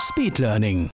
Speedlearning.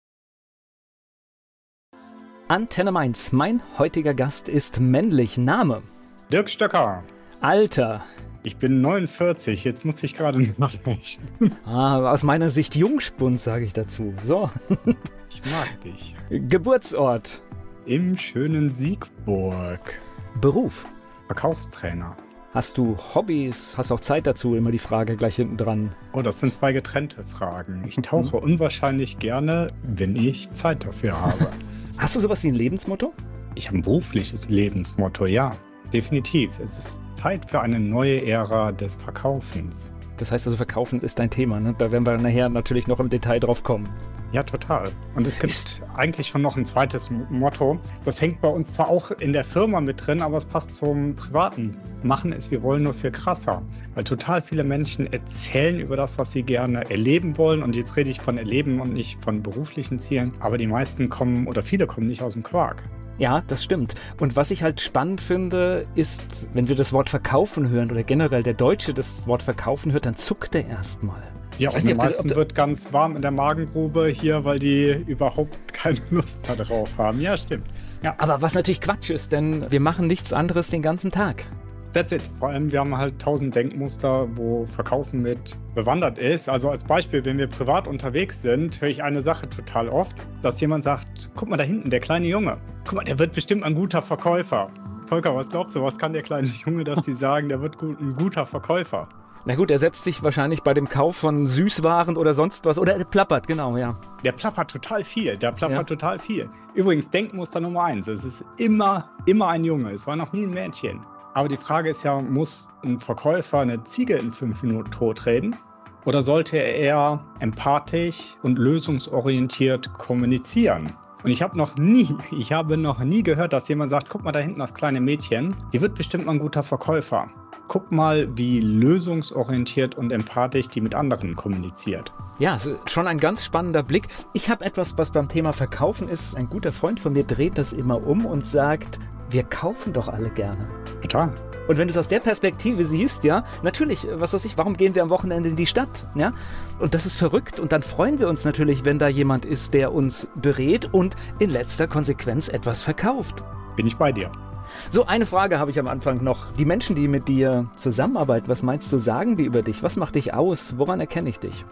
Antenne Mainz. Mein heutiger Gast ist männlich. Name. Dirk Stöcker. Alter. Ich bin 49, jetzt muss ich gerade nachrechnen. Ah, aus meiner Sicht Jungspund, sage ich dazu. So. Ich mag dich. Geburtsort. Im schönen Siegburg. Beruf. Verkaufstrainer. Hast du Hobbys? Hast auch Zeit dazu? Immer die Frage gleich hinten dran. Oh, das sind zwei getrennte Fragen. Ich tauche unwahrscheinlich gerne, wenn ich Zeit dafür habe. Hast du sowas wie ein Lebensmotto? Ich habe ein berufliches Lebensmotto, ja. Definitiv. Es ist Zeit für eine neue Ära des Verkaufens. Das heißt also, Verkaufen ist dein Thema. Ne? Da werden wir nachher natürlich noch im Detail drauf kommen. Ja, total. Und es gibt eigentlich schon noch ein zweites Motto. Das hängt bei uns zwar auch in der Firma mit drin, aber es passt zum Privaten. Machen es, wir wollen nur viel krasser. Weil total viele Menschen erzählen über das, was sie gerne erleben wollen. Und jetzt rede ich von Erleben und nicht von beruflichen Zielen. Aber die meisten kommen oder viele kommen nicht aus dem Quark. Ja, das stimmt. Und was ich halt spannend finde, ist, wenn wir das Wort verkaufen hören oder generell der Deutsche das Wort verkaufen hört, dann zuckt er erstmal. Ja, und den meisten wird ganz warm in der Magengrube hier, weil die überhaupt keine Lust darauf haben. Ja, stimmt. Ja. Aber was natürlich Quatsch ist, denn wir machen nichts anderes den ganzen Tag. That's it. Vor allem, wir haben halt tausend Denkmuster, wo Verkaufen mit bewandert ist. Also als Beispiel, wenn wir privat unterwegs sind, höre ich eine Sache total oft, dass jemand sagt, guck mal da hinten, der kleine Junge. Guck mal, der wird bestimmt ein guter Verkäufer. Volker, was glaubst du, was kann der kleine Junge, dass die sagen, der wird ein guter Verkäufer? Na gut, er setzt sich wahrscheinlich bei dem Kauf von Süßwaren oder sonst was. Oder er plappert, genau, ja. Der plappert total viel. Der plappert ja. total viel. Übrigens, Denkmuster Nummer eins. Es ist immer, immer ein Junge. Es war noch nie ein Mädchen. Aber die Frage ist ja, muss ein Verkäufer eine Ziege in fünf Minuten totreden? Oder sollte er eher empathisch und lösungsorientiert kommunizieren? Und ich habe noch nie, ich habe noch nie gehört, dass jemand sagt, guck mal da hinten das kleine Mädchen, die wird bestimmt mal ein guter Verkäufer. Guck mal, wie lösungsorientiert und empathisch die mit anderen kommuniziert. Ja, schon ein ganz spannender Blick. Ich habe etwas, was beim Thema Verkaufen ist. Ein guter Freund von mir dreht das immer um und sagt, wir kaufen doch alle gerne. Total. Und wenn du es aus der Perspektive siehst, ja, natürlich, was weiß ich, warum gehen wir am Wochenende in die Stadt, ja? Und das ist verrückt und dann freuen wir uns natürlich, wenn da jemand ist, der uns berät und in letzter Konsequenz etwas verkauft. Bin ich bei dir. So, eine Frage habe ich am Anfang noch. Die Menschen, die mit dir zusammenarbeiten, was meinst du, sagen die über dich? Was macht dich aus? Woran erkenne ich dich?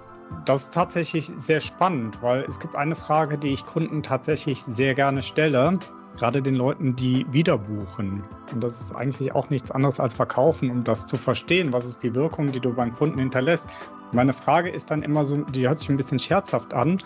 Das ist tatsächlich sehr spannend, weil es gibt eine Frage, die ich Kunden tatsächlich sehr gerne stelle gerade den Leuten, die wieder buchen. Und das ist eigentlich auch nichts anderes als verkaufen, um das zu verstehen, was ist die Wirkung, die du beim Kunden hinterlässt. Meine Frage ist dann immer so, die hört sich ein bisschen scherzhaft an.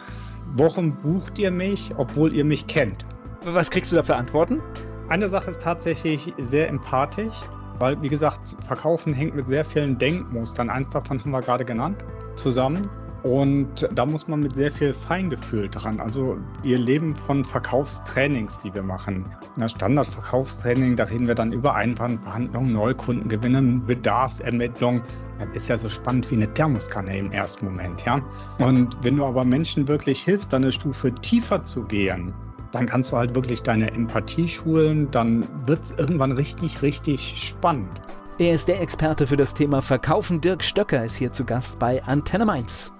Warum bucht ihr mich, obwohl ihr mich kennt? Was kriegst du da für Antworten? Eine Sache ist tatsächlich sehr empathisch, weil, wie gesagt, Verkaufen hängt mit sehr vielen Denkmustern, eins davon haben wir gerade genannt, zusammen. Und da muss man mit sehr viel Feingefühl dran. Also wir leben von Verkaufstrainings, die wir machen. Der Standardverkaufstraining, da reden wir dann über Einwandbehandlung, Neukundengewinnen, Bedarfsermittlung. Das ist ja so spannend wie eine Thermoskanne im ersten Moment, ja. Und wenn du aber Menschen wirklich hilfst, dann eine Stufe tiefer zu gehen, dann kannst du halt wirklich deine Empathie schulen, dann wird es irgendwann richtig, richtig spannend. Er ist der Experte für das Thema Verkaufen. Dirk Stöcker ist hier zu Gast bei Antenne Mainz.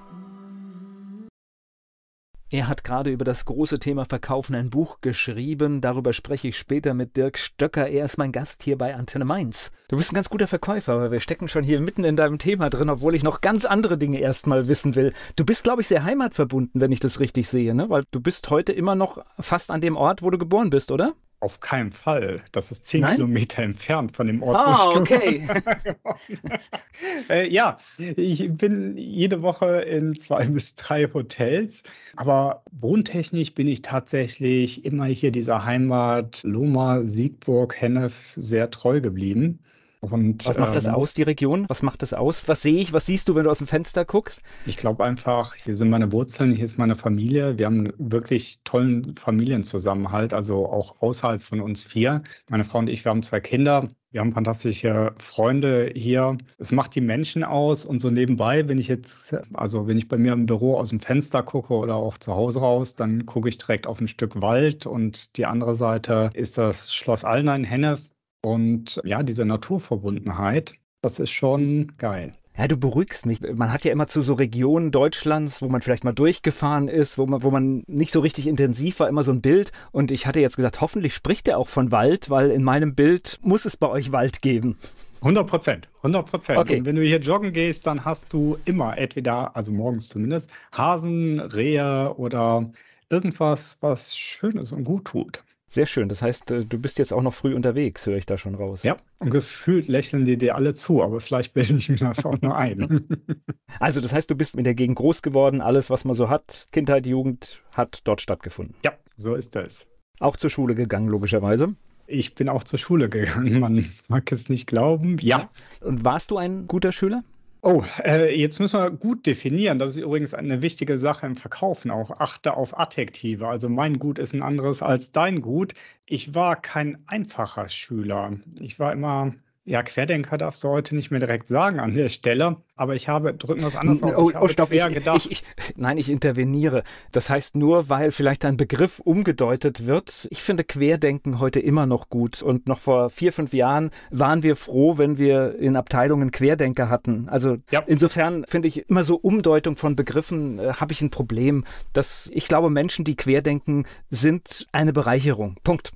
Er hat gerade über das große Thema Verkaufen ein Buch geschrieben. Darüber spreche ich später mit Dirk Stöcker. Er ist mein Gast hier bei Antenne Mainz. Du bist ein ganz guter Verkäufer, aber wir stecken schon hier mitten in deinem Thema drin, obwohl ich noch ganz andere Dinge erstmal wissen will. Du bist, glaube ich, sehr heimatverbunden, wenn ich das richtig sehe, ne? Weil du bist heute immer noch fast an dem Ort, wo du geboren bist, oder? Auf keinen Fall. Das ist zehn Nein? Kilometer entfernt von dem Ort, ah, wo ich okay. äh, ja, ich bin jede Woche in zwei bis drei Hotels, aber wohntechnisch bin ich tatsächlich immer hier dieser Heimat Loma, Siegburg, Hennef sehr treu geblieben. Und, was macht das äh, aus, die Region? Was macht das aus? Was sehe ich? Was siehst du, wenn du aus dem Fenster guckst? Ich glaube einfach, hier sind meine Wurzeln, hier ist meine Familie. Wir haben einen wirklich tollen Familienzusammenhalt, also auch außerhalb von uns vier. Meine Frau und ich, wir haben zwei Kinder. Wir haben fantastische Freunde hier. Es macht die Menschen aus und so nebenbei, wenn ich jetzt, also wenn ich bei mir im Büro aus dem Fenster gucke oder auch zu Hause raus, dann gucke ich direkt auf ein Stück Wald und die andere Seite ist das Schloss Alna in Hennef. Und ja, diese Naturverbundenheit, das ist schon geil. Ja, du beruhigst mich. Man hat ja immer zu so Regionen Deutschlands, wo man vielleicht mal durchgefahren ist, wo man, wo man nicht so richtig intensiv war, immer so ein Bild. Und ich hatte jetzt gesagt, hoffentlich spricht er auch von Wald, weil in meinem Bild muss es bei euch Wald geben. 100 Prozent, 100 Prozent. Okay. Und wenn du hier joggen gehst, dann hast du immer entweder, also morgens zumindest, Hasen, Rehe oder irgendwas, was Schönes und gut tut. Sehr schön. Das heißt, äh, du bist jetzt auch noch früh unterwegs, höre ich da schon raus. Ja, und gefühlt lächeln die dir alle zu, aber vielleicht bilde ich mir das auch nur ein. also, das heißt, du bist in der Gegend groß geworden. Alles, was man so hat, Kindheit, Jugend, hat dort stattgefunden. Ja, so ist das. Auch zur Schule gegangen, logischerweise. Ich bin auch zur Schule gegangen. Man mag es nicht glauben. Ja. Und warst du ein guter Schüler? Oh, äh, jetzt müssen wir gut definieren. Das ist übrigens eine wichtige Sache im Verkaufen auch. Achte auf Adjektive. Also mein Gut ist ein anderes als dein Gut. Ich war kein einfacher Schüler. Ich war immer ja, Querdenker darfst du heute nicht mehr direkt sagen an der Stelle, aber ich habe, drücken wir es anders aus, oh, ich oh, stopp, quer ich, gedacht. Ich, ich, nein, ich interveniere. Das heißt nur, weil vielleicht ein Begriff umgedeutet wird. Ich finde Querdenken heute immer noch gut und noch vor vier, fünf Jahren waren wir froh, wenn wir in Abteilungen Querdenker hatten. Also ja. insofern finde ich immer so Umdeutung von Begriffen äh, habe ich ein Problem. Dass ich glaube, Menschen, die querdenken, sind eine Bereicherung. Punkt.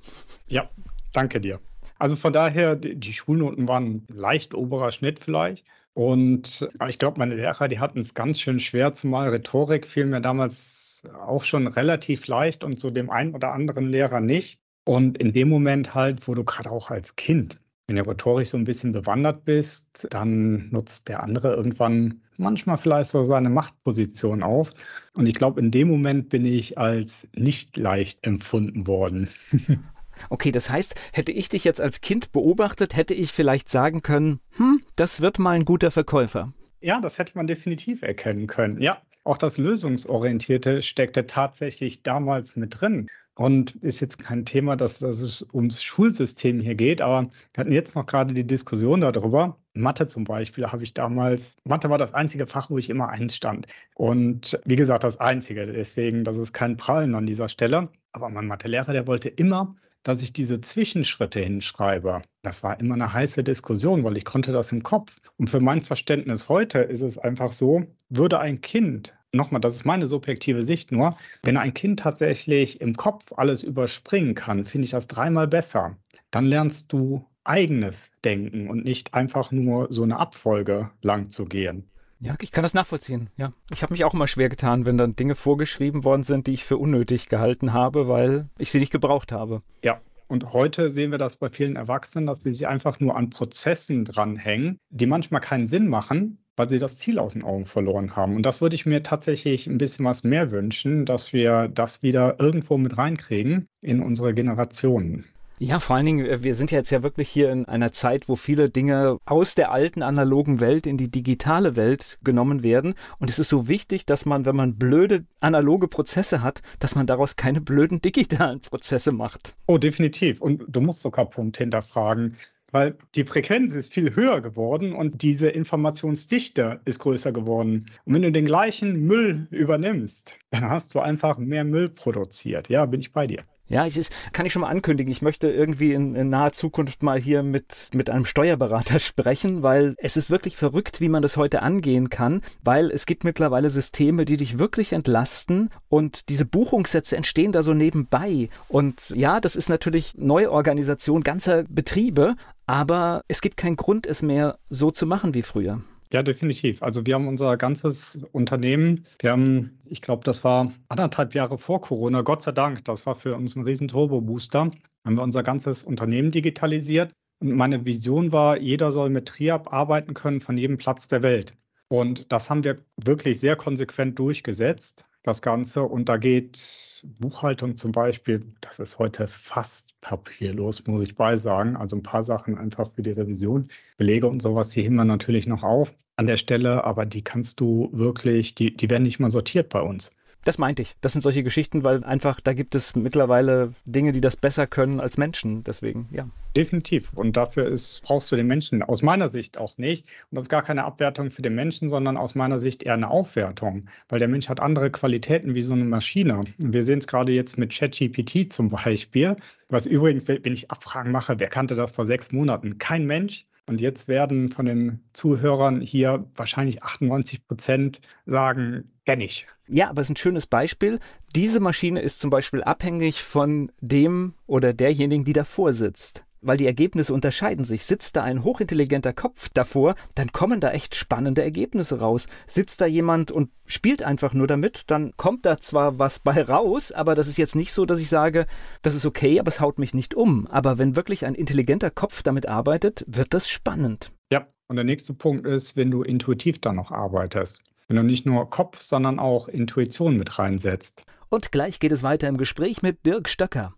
Ja, danke dir. Also von daher, die, Schulnoten waren leicht oberer Schnitt vielleicht. Und ich glaube, meine Lehrer, die hatten es ganz schön schwer, zumal Rhetorik fiel mir damals auch schon relativ leicht und zu dem einen oder anderen Lehrer nicht. Und in dem Moment halt, wo du gerade auch als Kind, wenn du rhetorisch so ein bisschen bewandert bist, dann nutzt der andere irgendwann manchmal vielleicht so seine Machtposition auf. Und ich glaube, in dem Moment bin ich als nicht leicht empfunden worden. Okay, das heißt, hätte ich dich jetzt als Kind beobachtet, hätte ich vielleicht sagen können, hm, das wird mal ein guter Verkäufer. Ja, das hätte man definitiv erkennen können. Ja, auch das Lösungsorientierte steckte tatsächlich damals mit drin. Und ist jetzt kein Thema, dass, dass es ums Schulsystem hier geht, aber wir hatten jetzt noch gerade die Diskussion darüber. Mathe zum Beispiel habe ich damals, Mathe war das einzige Fach, wo ich immer eins stand. Und wie gesagt, das einzige. Deswegen, das ist kein Prallen an dieser Stelle. Aber mein Mathelehrer, der wollte immer dass ich diese Zwischenschritte hinschreibe. Das war immer eine heiße Diskussion, weil ich konnte das im Kopf. Und für mein Verständnis heute ist es einfach so, würde ein Kind, nochmal, das ist meine subjektive Sicht nur, wenn ein Kind tatsächlich im Kopf alles überspringen kann, finde ich das dreimal besser. Dann lernst du eigenes Denken und nicht einfach nur so eine Abfolge lang zu gehen. Ja, ich kann das nachvollziehen. Ja, ich habe mich auch immer schwer getan, wenn dann Dinge vorgeschrieben worden sind, die ich für unnötig gehalten habe, weil ich sie nicht gebraucht habe. Ja, und heute sehen wir das bei vielen Erwachsenen, dass sie sich einfach nur an Prozessen dranhängen, die manchmal keinen Sinn machen, weil sie das Ziel aus den Augen verloren haben. Und das würde ich mir tatsächlich ein bisschen was mehr wünschen, dass wir das wieder irgendwo mit reinkriegen in unsere Generationen. Ja, vor allen Dingen, äh, wir sind jetzt ja wirklich hier in einer Zeit, wo viele Dinge aus der alten analogen Welt in die digitale Welt genommen werden. Und es ist so wichtig, dass man, wenn man blöde analoge Prozesse hat, dass man daraus keine blöden digitalen Prozesse macht. Oh, definitiv. Und du musst sogar Punkt hinterfragen. Weil die Frequenz ist viel höher geworden und diese Informationsdichte ist größer geworden. Und wenn du den gleichen Müll übernimmst, dann hast du einfach mehr Müll produziert. Ja, bin ich bei dir. Ja, ich ist, kann ich schon mal ankündigen, ich möchte irgendwie in, in, naher Zukunft mal hier mit, mit einem Steuerberater sprechen, weil es ist wirklich verrückt, wie man das heute angehen kann, weil es gibt mittlerweile Systeme, die dich wirklich entlasten und diese Buchungssätze entstehen da so nebenbei. Und ja, das ist natürlich Neuorganisation ganzer Betriebe, aber es gibt keinen Grund, es mehr so zu machen wie früher. Ja, definitiv. Also wir haben unser ganzes Unternehmen, wir haben, ich glaube, das war anderthalb Jahre vor Corona, Gott sei Dank, das war für uns ein riesen Turbo-Booster, haben wir unser ganzes Unternehmen digitalisiert. Und meine Vision war, jeder soll mit Triab arbeiten können von jedem Platz der Welt. Und das haben wir wirklich sehr konsequent durchgesetzt. Das Ganze. Und da geht Buchhaltung zum Beispiel, das ist heute fast papierlos, muss ich beisagen. Also ein paar Sachen einfach für die Revision. Belege und sowas, die heben wir natürlich noch auf an der Stelle, aber die kannst du wirklich, die, die werden nicht mal sortiert bei uns. Das meinte ich. Das sind solche Geschichten, weil einfach da gibt es mittlerweile Dinge, die das besser können als Menschen. Deswegen, ja. Definitiv. Und dafür ist, brauchst du den Menschen aus meiner Sicht auch nicht. Und das ist gar keine Abwertung für den Menschen, sondern aus meiner Sicht eher eine Aufwertung. Weil der Mensch hat andere Qualitäten wie so eine Maschine. Wir sehen es gerade jetzt mit ChatGPT zum Beispiel. Was übrigens, wenn ich Abfragen mache, wer kannte das vor sechs Monaten? Kein Mensch. Und jetzt werden von den Zuhörern hier wahrscheinlich 98 Prozent sagen, kenne ich. Ja, aber es ist ein schönes Beispiel. Diese Maschine ist zum Beispiel abhängig von dem oder derjenigen, die davor sitzt weil die Ergebnisse unterscheiden sich. Sitzt da ein hochintelligenter Kopf davor, dann kommen da echt spannende Ergebnisse raus. Sitzt da jemand und spielt einfach nur damit, dann kommt da zwar was bei raus, aber das ist jetzt nicht so, dass ich sage, das ist okay, aber es haut mich nicht um. Aber wenn wirklich ein intelligenter Kopf damit arbeitet, wird das spannend. Ja, und der nächste Punkt ist, wenn du intuitiv da noch arbeitest. Wenn du nicht nur Kopf, sondern auch Intuition mit reinsetzt. Und gleich geht es weiter im Gespräch mit Dirk Stöcker.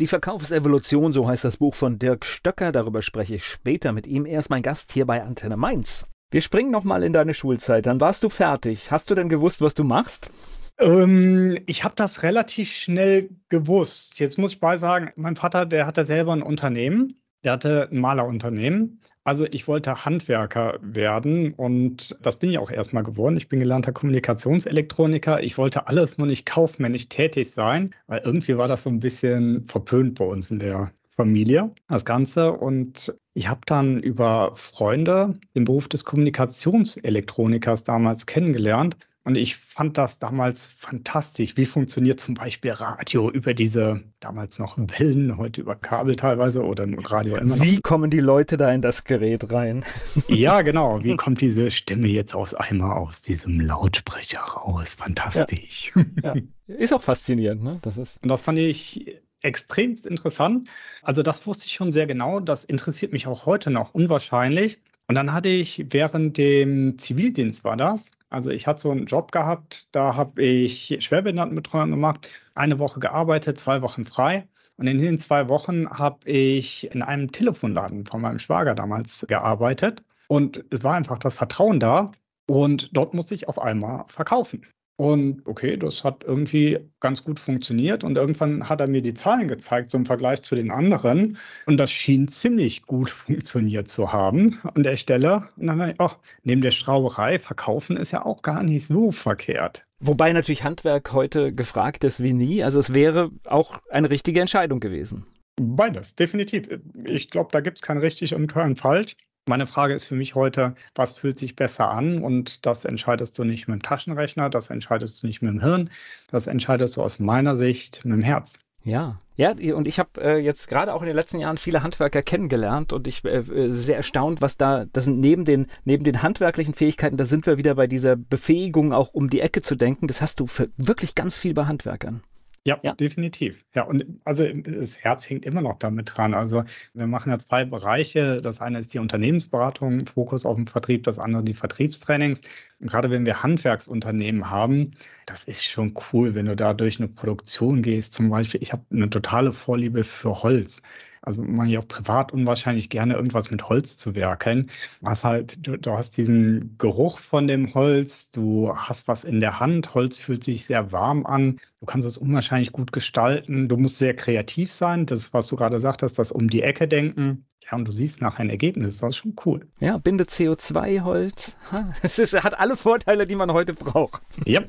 Die Verkaufsevolution, so heißt das Buch von Dirk Stöcker, darüber spreche ich später mit ihm. Er ist mein Gast hier bei Antenne Mainz. Wir springen nochmal in deine Schulzeit. Dann warst du fertig. Hast du denn gewusst, was du machst? Ähm, ich habe das relativ schnell gewusst. Jetzt muss ich bei sagen, mein Vater, der hatte selber ein Unternehmen. Der hatte ein Malerunternehmen also ich wollte Handwerker werden und das bin ich auch erstmal geworden. Ich bin gelernter Kommunikationselektroniker. Ich wollte alles nur nicht kaufmännisch tätig sein, weil irgendwie war das so ein bisschen verpönt bei uns in der Familie, das Ganze. Und ich habe dann über Freunde den Beruf des Kommunikationselektronikers damals kennengelernt und ich fand das damals fantastisch. Wie funktioniert zum Beispiel Radio über diese damals noch Wellen, heute über Kabel teilweise oder Radio immer noch? Wie kommen die Leute da in das Gerät rein? Ja, genau. Wie kommt diese Stimme jetzt aus einmal aus diesem Lautsprecher raus? Fantastisch. Ja. ja. Ist auch faszinierend, ne? Das ist. Und das fand ich extremst interessant. Also das wusste ich schon sehr genau. Das interessiert mich auch heute noch unwahrscheinlich. Und dann hatte ich während dem Zivildienst war das. Also ich hatte so einen Job gehabt, da habe ich Schwerbehindertenbetreuung gemacht, eine Woche gearbeitet, zwei Wochen frei. Und in den zwei Wochen habe ich in einem Telefonladen von meinem Schwager damals gearbeitet. Und es war einfach das Vertrauen da. Und dort musste ich auf einmal verkaufen. Und okay, das hat irgendwie ganz gut funktioniert. Und irgendwann hat er mir die Zahlen gezeigt, so im Vergleich zu den anderen. Und das schien ziemlich gut funktioniert zu haben an der Stelle. Und dann habe ich, ach, neben der Schrauberei, verkaufen ist ja auch gar nicht so verkehrt. Wobei natürlich Handwerk heute gefragt ist wie nie. Also es wäre auch eine richtige Entscheidung gewesen. Beides, definitiv. Ich glaube, da gibt es kein richtig und kein falsch. Meine Frage ist für mich heute, was fühlt sich besser an? Und das entscheidest du nicht mit dem Taschenrechner, das entscheidest du nicht mit dem Hirn, das entscheidest du aus meiner Sicht mit dem Herz. Ja, ja, und ich habe äh, jetzt gerade auch in den letzten Jahren viele Handwerker kennengelernt und ich äh, äh, sehr erstaunt, was da, das sind neben den, neben den handwerklichen Fähigkeiten, da sind wir wieder bei dieser Befähigung, auch um die Ecke zu denken. Das hast du wirklich ganz viel bei Handwerkern. Ja, ja, definitiv. Ja, und also das Herz hängt immer noch damit dran. Also wir machen ja zwei Bereiche. Das eine ist die Unternehmensberatung, Fokus auf den Vertrieb, das andere die Vertriebstrainings. Und gerade wenn wir Handwerksunternehmen haben, das ist schon cool, wenn du da durch eine Produktion gehst. Zum Beispiel, ich habe eine totale Vorliebe für Holz. Also mache ich auch privat unwahrscheinlich gerne irgendwas mit Holz zu werkeln. Was halt, du, du hast diesen Geruch von dem Holz, du hast was in der Hand, Holz fühlt sich sehr warm an, du kannst es unwahrscheinlich gut gestalten, du musst sehr kreativ sein, das, was du gerade sagtest, das um die Ecke denken. Ja, und du siehst nachher ein Ergebnis, das ist schon cool. Ja, bindet CO2, Holz. Es ist, hat alle Vorteile, die man heute braucht. Ja.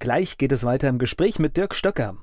Gleich geht es weiter im Gespräch mit Dirk Stöcker.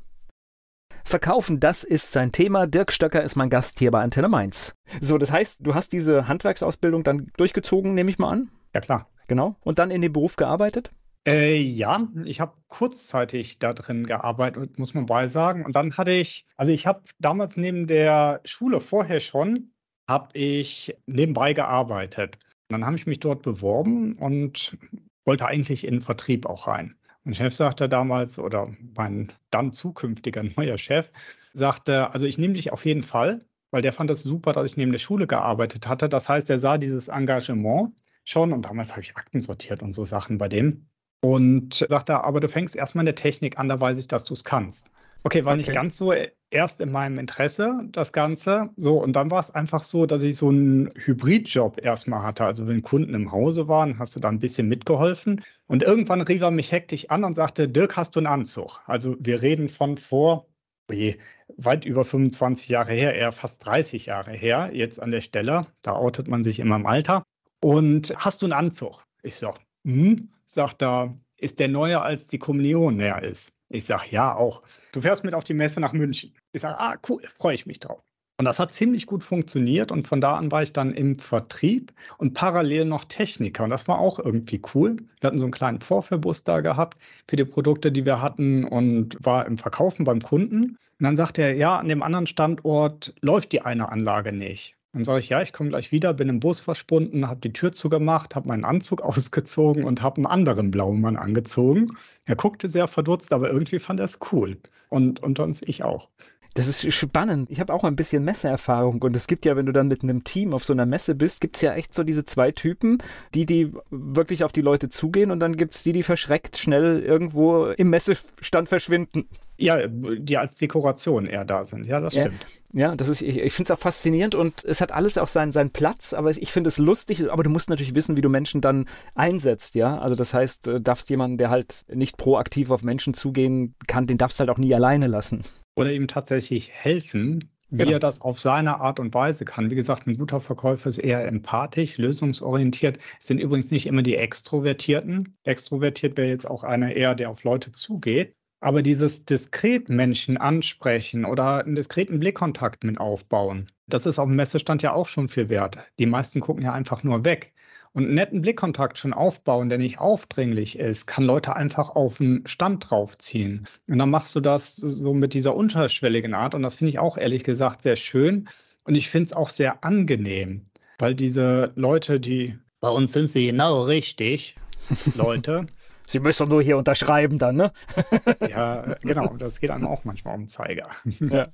Verkaufen, das ist sein Thema. Dirk Stöcker ist mein Gast hier bei Antenne Mainz. So, das heißt, du hast diese Handwerksausbildung dann durchgezogen, nehme ich mal an? Ja, klar. Genau. Und dann in den Beruf gearbeitet? Äh, ja, ich habe kurzzeitig da drin gearbeitet, muss man bei sagen. Und dann hatte ich, also ich habe damals neben der Schule vorher schon, habe ich nebenbei gearbeitet. Und dann habe ich mich dort beworben und wollte eigentlich in den Vertrieb auch rein. Mein Chef sagte damals, oder mein dann zukünftiger neuer Chef, sagte, also ich nehme dich auf jeden Fall, weil der fand das super, dass ich neben der Schule gearbeitet hatte. Das heißt, er sah dieses Engagement schon und damals habe ich Akten sortiert und so Sachen bei dem. Und sagt er, aber du fängst erstmal in der Technik an, da weiß ich, dass du es kannst. Okay, war okay. nicht ganz so erst in meinem Interesse, das Ganze. So, und dann war es einfach so, dass ich so einen Hybridjob erstmal hatte. Also, wenn Kunden im Hause waren, hast du da ein bisschen mitgeholfen. Und irgendwann rief er mich hektisch an und sagte: Dirk, hast du einen Anzug? Also, wir reden von vor oje, weit über 25 Jahre her, eher fast 30 Jahre her, jetzt an der Stelle. Da outet man sich immer im Alter. Und hast du einen Anzug? Ich sag, hm, sagt er, ist der neuer als die Kommunion näher ist? Ich sage, ja, auch. Du fährst mit auf die Messe nach München. Ich sage, ah, cool, freue ich mich drauf. Und das hat ziemlich gut funktioniert und von da an war ich dann im Vertrieb und parallel noch Techniker und das war auch irgendwie cool. Wir hatten so einen kleinen Vorführbus da gehabt für die Produkte, die wir hatten und war im Verkaufen beim Kunden. Und dann sagte er, ja, an dem anderen Standort läuft die eine Anlage nicht. Dann sage ich, ja, ich komme gleich wieder, bin im Bus verschwunden, habe die Tür zugemacht, habe meinen Anzug ausgezogen und habe einen anderen blauen Mann angezogen. Er guckte sehr verdutzt, aber irgendwie fand er es cool. Und unter uns ich auch. Das ist spannend. Ich habe auch ein bisschen Messeerfahrung und es gibt ja, wenn du dann mit einem Team auf so einer Messe bist, gibt es ja echt so diese zwei Typen, die, die wirklich auf die Leute zugehen und dann gibt es die, die verschreckt schnell irgendwo im Messestand verschwinden. Ja, die als Dekoration eher da sind. Ja, das ja. stimmt. Ja, das ist, ich, ich finde es auch faszinierend und es hat alles auch seinen, seinen Platz, aber ich finde es lustig, aber du musst natürlich wissen, wie du Menschen dann einsetzt, ja. Also das heißt, äh, darfst jemanden, der halt nicht proaktiv auf Menschen zugehen kann, den darfst du halt auch nie alleine lassen oder ihm tatsächlich helfen, wie genau. er das auf seine Art und Weise kann. Wie gesagt, ein guter Verkäufer ist eher empathisch, lösungsorientiert. Es sind übrigens nicht immer die Extrovertierten. Extrovertiert wäre jetzt auch einer eher, der auf Leute zugeht. Aber dieses diskret Menschen ansprechen oder einen diskreten Blickkontakt mit aufbauen, das ist auf dem Messestand ja auch schon viel wert. Die meisten gucken ja einfach nur weg und einen netten Blickkontakt schon aufbauen, der nicht aufdringlich ist, kann Leute einfach auf den Stand draufziehen. Und dann machst du das so mit dieser unterschwelligen Art und das finde ich auch ehrlich gesagt sehr schön und ich finde es auch sehr angenehm, weil diese Leute, die bei uns sind sie genau richtig, Leute. Sie müssen nur hier unterschreiben dann, ne? ja, genau. Das geht einem auch manchmal um Zeiger. Ja.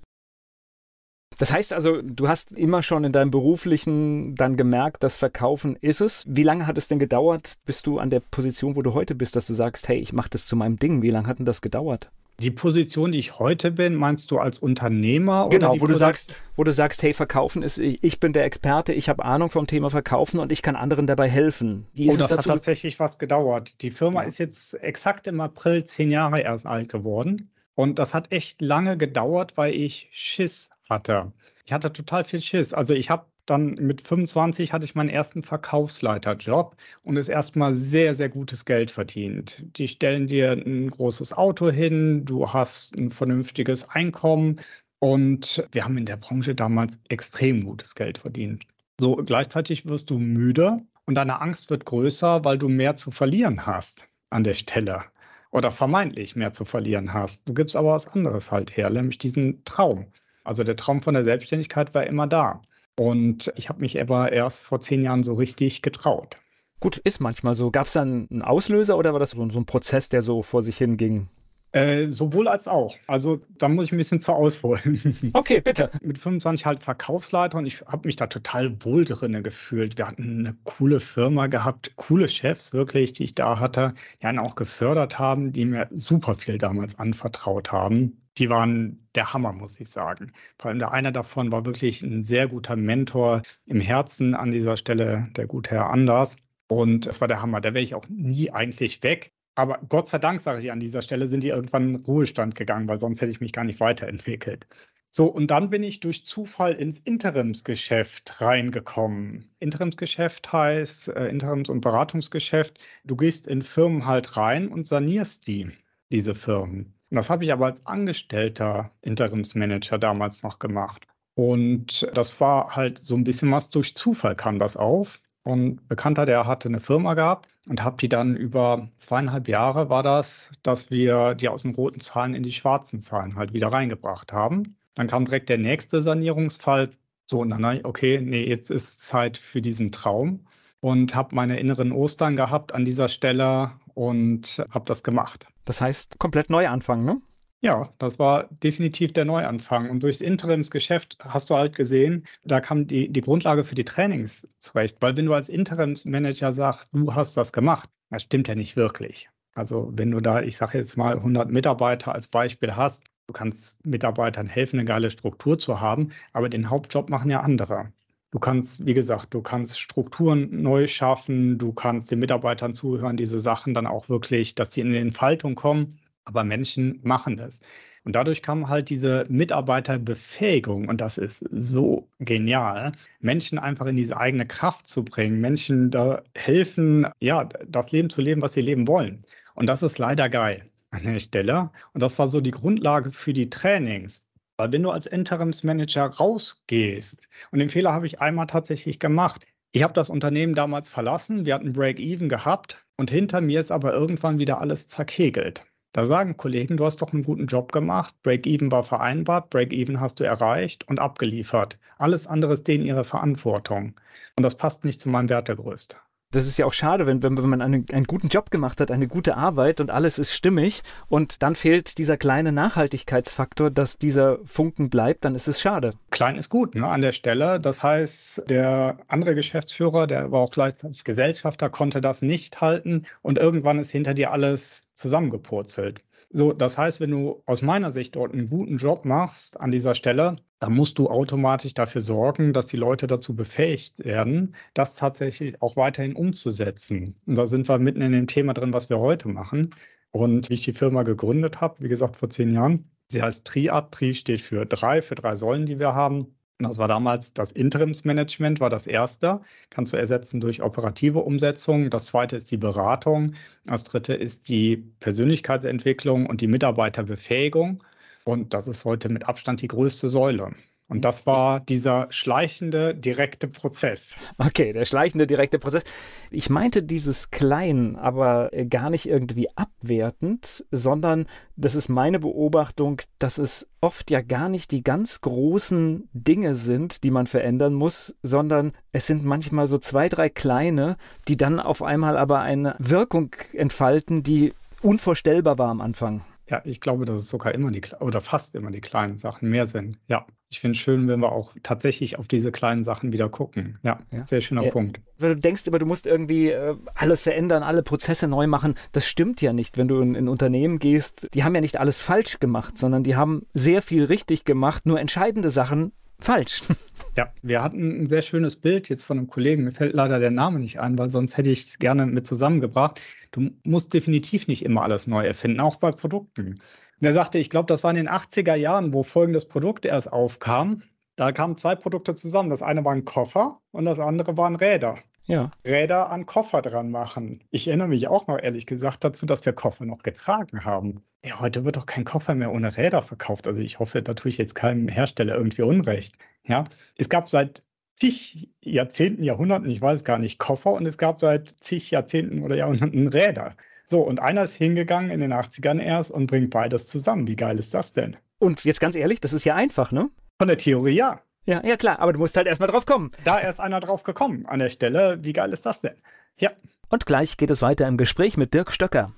Das heißt also, du hast immer schon in deinem beruflichen dann gemerkt, das Verkaufen ist es. Wie lange hat es denn gedauert, bis du an der Position, wo du heute bist, dass du sagst, hey, ich mache das zu meinem Ding? Wie lange hat denn das gedauert? Die Position, die ich heute bin, meinst du als Unternehmer? Genau, wo du sagst, wo du sagst, hey, Verkaufen ist, ich bin der Experte, ich habe Ahnung vom Thema Verkaufen und ich kann anderen dabei helfen. oh, das hat tatsächlich was gedauert. Die Firma ja. ist jetzt exakt im April zehn Jahre erst alt geworden. Und das hat echt lange gedauert, weil ich Schiss hatte. Ich hatte total viel Schiss. Also ich habe dann mit 25 hatte ich meinen ersten Verkaufsleiterjob und es erstmal sehr, sehr gutes Geld verdient. Die stellen dir ein großes Auto hin, du hast ein vernünftiges Einkommen und wir haben in der Branche damals extrem gutes Geld verdient. So gleichzeitig wirst du müde und deine Angst wird größer, weil du mehr zu verlieren hast an der Stelle oder vermeintlich mehr zu verlieren hast. Du gibst aber was anderes halt her, nämlich diesen Traum. Also der Traum von der Selbstständigkeit war immer da. Und ich habe mich aber erst vor zehn Jahren so richtig getraut. Gut, ist manchmal so. Gab es dann einen Auslöser oder war das so, ein Prozess, der so vor sich hinging? Äh, sowohl als auch. Also da muss ich ein bisschen zu ausholen. Okay, bitte. Mit 25 halt Verkaufsleiter und ich habe mich da total wohl drinne gefühlt. Wir hatten eine coole Firma gehabt, coole Chefs wirklich, die ich da hatte, die einen auch gefördert haben, die mir super viel damals anvertraut haben. Die waren der Hammer, muss ich sagen. Vor allem der eine davon war wirklich ein sehr guter Mentor im Herzen an dieser Stelle, der gute Herr Anders. Und es war der Hammer. Da wäre ich auch nie eigentlich weg. Aber Gott sei Dank, sage ich an dieser Stelle, sind die irgendwann in Ruhestand gegangen, weil sonst hätte ich mich gar nicht weiterentwickelt. So, und dann bin ich durch Zufall ins Interimsgeschäft reingekommen. Interimsgeschäft heißt äh, Interims- und Beratungsgeschäft. Du gehst in Firmen halt rein und sanierst die, diese Firmen. Und das habe ich aber als angestellter Interimsmanager damals noch gemacht. Und das war halt so ein bisschen was durch Zufall kam das auf. Und Bekannter, der hatte eine Firma gehabt und habe die dann über zweieinhalb Jahre war das, dass wir die aus den roten Zahlen in die schwarzen Zahlen halt wieder reingebracht haben. Dann kam direkt der nächste Sanierungsfall. So, und dann, okay, nee, jetzt ist Zeit für diesen Traum und habe meine inneren Ostern gehabt an dieser Stelle und habe das gemacht. Das heißt, komplett neu anfangen, ne? Ja, das war definitiv der Neuanfang. Und durchs Interimsgeschäft hast du halt gesehen, da kam die, die Grundlage für die Trainings zurecht. Weil wenn du als Interimsmanager sagst, du hast das gemacht, das stimmt ja nicht wirklich. Also wenn du da, ich sage jetzt mal 100 Mitarbeiter als Beispiel hast, du kannst Mitarbeitern helfen, eine geile Struktur zu haben, aber den Hauptjob machen ja andere. Du kannst, wie gesagt, du kannst Strukturen neu schaffen, du kannst den Mitarbeitern zuhören, diese Sachen dann auch wirklich, dass die in die Entfaltung kommen. Aber Menschen machen das. Und dadurch kam halt diese Mitarbeiterbefähigung. Und das ist so genial, Menschen einfach in diese eigene Kraft zu bringen, Menschen da helfen, ja, das Leben zu leben, was sie leben wollen. Und das ist leider geil an der Stelle. Und das war so die Grundlage für die Trainings. Weil wenn du als Interimsmanager rausgehst, und den Fehler habe ich einmal tatsächlich gemacht, ich habe das Unternehmen damals verlassen, wir hatten Break-Even gehabt und hinter mir ist aber irgendwann wieder alles zerkegelt. Da sagen Kollegen, du hast doch einen guten Job gemacht, Break-Even war vereinbart, Break-Even hast du erreicht und abgeliefert. Alles andere ist denen ihre Verantwortung. Und das passt nicht zu meinem Wertegerüst das ist ja auch schade, wenn, wenn, man einen, einen guten Job gemacht hat, eine gute Arbeit und alles ist stimmig und dann fehlt dieser kleine Nachhaltigkeitsfaktor, dass dieser Funken bleibt, dann ist es schade. Klein ist gut ne, an der Stelle. Das heißt, der andere Geschäftsführer, der war auch gleichzeitig Gesellschafter, konnte das nicht halten und irgendwann ist hinter dir alles zusammengepurzelt. So, das heißt, wenn du aus meiner Sicht dort einen guten Job machst an dieser Stelle, dann musst du automatisch dafür sorgen, dass die Leute dazu befähigt werden, das tatsächlich auch weiterhin umzusetzen. Und da sind wir mitten in dem Thema drin, was wir heute machen. Und wie ich die Firma gegründet habe, wie gesagt, vor zehn Jahren, sie heißt Triad. Tri steht für drei, für drei Säulen, die wir haben. Das war damals das Interimsmanagement, war das erste. Kannst du ersetzen durch operative Umsetzung. Das zweite ist die Beratung. Das dritte ist die Persönlichkeitsentwicklung und die Mitarbeiterbefähigung. Und das ist heute mit Abstand die größte Säule. Und das war dieser schleichende, direkte Prozess. Okay, der schleichende, direkte Prozess. Ich meinte dieses Klein, aber gar nicht irgendwie abwertend, sondern das ist meine Beobachtung, dass es oft ja gar nicht die ganz großen Dinge sind, die man verändern muss, sondern es sind manchmal so zwei, drei kleine, die dann auf einmal aber eine Wirkung entfalten, die unvorstellbar war am Anfang. Ja, ich glaube, dass es sogar immer die oder fast immer die kleinen Sachen mehr sind. Ja, ich finde es schön, wenn wir auch tatsächlich auf diese kleinen Sachen wieder gucken. Ja, ja. sehr schöner ja. Punkt. Wenn du denkst immer, du musst irgendwie äh, alles verändern, alle Prozesse neu machen, das stimmt ja nicht. Wenn du in ein Unternehmen gehst, die haben ja nicht alles falsch gemacht, sondern die haben sehr viel richtig gemacht, nur entscheidende Sachen falsch. Ja, wir hatten ein sehr schönes Bild jetzt von einem Kollegen. Mir fällt leider der Name nicht ein, weil sonst hätte ich es gerne mit zusammengebracht. Du musst definitiv nicht immer alles neu erfinden, auch bei Produkten. Und er sagte, ich glaube, das war in den 80er Jahren, wo folgendes Produkt erst aufkam. Da kamen zwei Produkte zusammen. Das eine war ein Koffer und das andere waren Räder. Ja. Räder an Koffer dran machen. Ich erinnere mich auch noch ehrlich gesagt dazu, dass wir Koffer noch getragen haben. Ja, heute wird doch kein Koffer mehr ohne Räder verkauft. Also ich hoffe, da tue ich jetzt keinem Hersteller irgendwie Unrecht. Ja, es gab seit zig Jahrzehnten, Jahrhunderten, ich weiß gar nicht, Koffer und es gab seit zig Jahrzehnten oder Jahrhunderten Räder. So, und einer ist hingegangen in den 80ern erst und bringt beides zusammen. Wie geil ist das denn? Und jetzt ganz ehrlich, das ist ja einfach, ne? Von der Theorie ja. Ja, ja klar, aber du musst halt erstmal drauf kommen. Da ist einer drauf gekommen an der Stelle. Wie geil ist das denn? Ja. Und gleich geht es weiter im Gespräch mit Dirk Stöcker.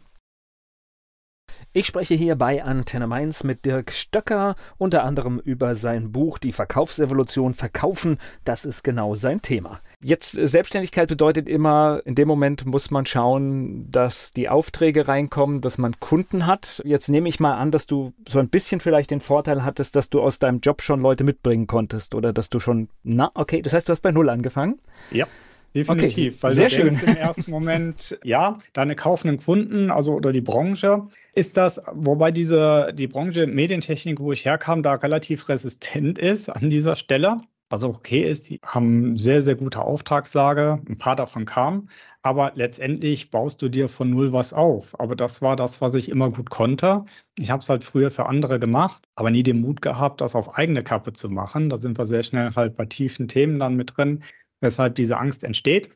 Ich spreche hier bei Antenne Mainz mit Dirk Stöcker, unter anderem über sein Buch Die Verkaufsevolution Verkaufen. Das ist genau sein Thema. Jetzt äh, Selbstständigkeit bedeutet immer, in dem Moment muss man schauen, dass die Aufträge reinkommen, dass man Kunden hat. Jetzt nehme ich mal an, dass du so ein bisschen vielleicht den Vorteil hattest, dass du aus deinem Job schon Leute mitbringen konntest oder dass du schon, na, okay, das heißt, du hast bei Null angefangen? Ja. Definitiv, okay, weil sehr du schön. denkst im ersten Moment, ja, deine kaufenden Kunden, also oder die Branche, ist das, wobei diese, die Branche Medientechnik, wo ich herkam, da relativ resistent ist an dieser Stelle. Was auch okay ist, die haben sehr, sehr gute Auftragslage, ein paar davon kamen, aber letztendlich baust du dir von null was auf. Aber das war das, was ich immer gut konnte. Ich habe es halt früher für andere gemacht, aber nie den Mut gehabt, das auf eigene Kappe zu machen. Da sind wir sehr schnell halt bei tiefen Themen dann mit drin weshalb diese Angst entsteht.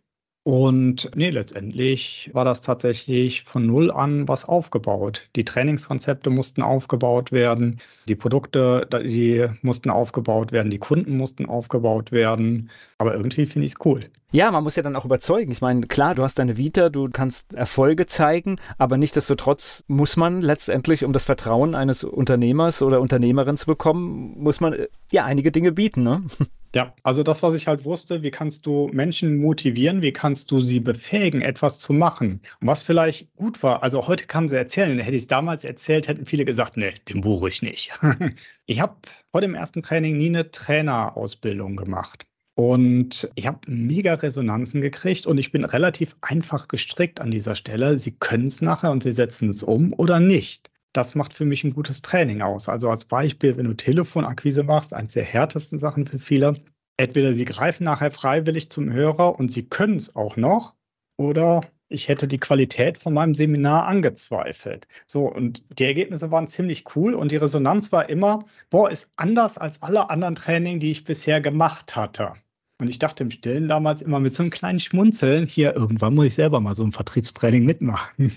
Und nee, letztendlich war das tatsächlich von Null an was aufgebaut. Die Trainingskonzepte mussten aufgebaut werden, die Produkte, die mussten aufgebaut werden, die Kunden mussten aufgebaut werden. Aber irgendwie finde ich es cool. Ja, man muss ja dann auch überzeugen. Ich meine, klar, du hast deine Vita, du kannst Erfolge zeigen, aber nichtsdestotrotz muss man letztendlich, um das Vertrauen eines Unternehmers oder Unternehmerin zu bekommen, muss man äh, ja einige Dinge bieten, ne? Ja, also das, was ich halt wusste, wie kannst du Menschen motivieren, wie kannst du sie befähigen, etwas zu machen. Und was vielleicht gut war, also heute kamen sie erzählen, hätte ich es damals erzählt, hätten viele gesagt, nee, den buche ich nicht. ich habe vor dem ersten Training nie eine Trainerausbildung gemacht. Und ich habe mega Resonanzen gekriegt und ich bin relativ einfach gestrickt an dieser Stelle. Sie können es nachher und Sie setzen es um oder nicht. Das macht für mich ein gutes Training aus. Also als Beispiel, wenn du Telefonakquise machst, eines der härtesten Sachen für viele. Entweder sie greifen nachher freiwillig zum Hörer und sie können es auch noch, oder ich hätte die Qualität von meinem Seminar angezweifelt. So, und die Ergebnisse waren ziemlich cool und die Resonanz war immer, boah, ist anders als alle anderen Trainings, die ich bisher gemacht hatte. Und ich dachte im Stillen damals immer mit so einem kleinen Schmunzeln, hier irgendwann muss ich selber mal so ein Vertriebstraining mitmachen.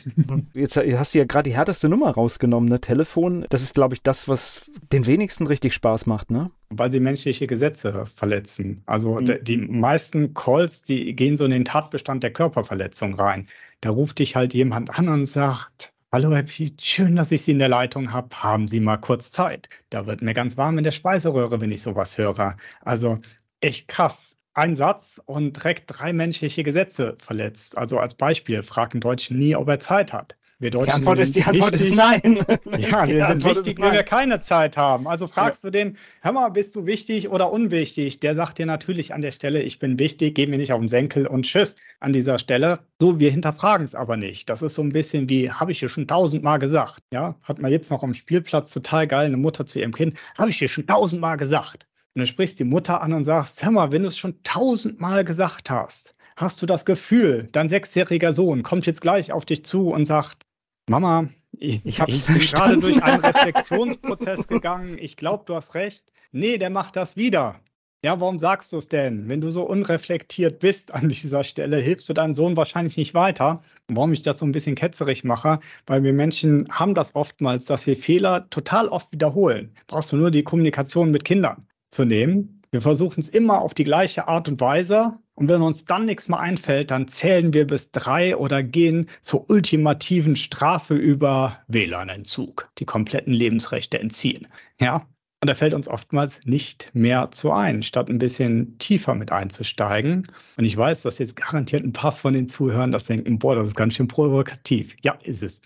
Jetzt hast du ja gerade die härteste Nummer rausgenommen, ne? Telefon. Das ist, glaube ich, das, was den wenigsten richtig Spaß macht, ne? Weil sie menschliche Gesetze verletzen. Also mhm. die meisten Calls, die gehen so in den Tatbestand der Körperverletzung rein. Da ruft dich halt jemand an und sagt, Hallo Herr Piet, schön, dass ich Sie in der Leitung habe. Haben Sie mal kurz Zeit? Da wird mir ganz warm in der Speiseröhre, wenn ich sowas höre. Also echt krass. Ein Satz und direkt drei menschliche Gesetze verletzt. Also als Beispiel, frag einen Deutschen nie, ob er Zeit hat. Wir Deutschen die Antwort, ist, die Antwort ist nein. Ja, wir sind wichtig, wenn wir keine Zeit haben. Also fragst ja. du den, hör mal, bist du wichtig oder unwichtig? Der sagt dir natürlich an der Stelle, ich bin wichtig, geh mir nicht auf den Senkel und tschüss an dieser Stelle. So, wir hinterfragen es aber nicht. Das ist so ein bisschen wie, habe ich dir schon tausendmal gesagt. Ja, hat man jetzt noch am Spielplatz total geil, eine Mutter zu ihrem Kind, habe ich dir schon tausendmal gesagt. Und dann sprichst die Mutter an und sagst, hör mal, wenn du es schon tausendmal gesagt hast, hast du das Gefühl, dein sechsjähriger Sohn kommt jetzt gleich auf dich zu und sagt, Mama, ich, ich, ich bin gerade durch einen Reflexionsprozess gegangen, ich glaube, du hast recht. Nee, der macht das wieder. Ja, warum sagst du es denn? Wenn du so unreflektiert bist an dieser Stelle, hilfst du deinem Sohn wahrscheinlich nicht weiter. Warum ich das so ein bisschen ketzerig mache, weil wir Menschen haben das oftmals, dass wir Fehler total oft wiederholen. Brauchst du nur die Kommunikation mit Kindern zu nehmen. Wir versuchen es immer auf die gleiche Art und Weise. Und wenn uns dann nichts mehr einfällt, dann zählen wir bis drei oder gehen zur ultimativen Strafe über WLAN-Entzug, die kompletten Lebensrechte entziehen. Ja, und da fällt uns oftmals nicht mehr zu ein, statt ein bisschen tiefer mit einzusteigen. Und ich weiß, dass jetzt garantiert ein paar von den Zuhörern das denken, boah, das ist ganz schön provokativ. Ja, ist es.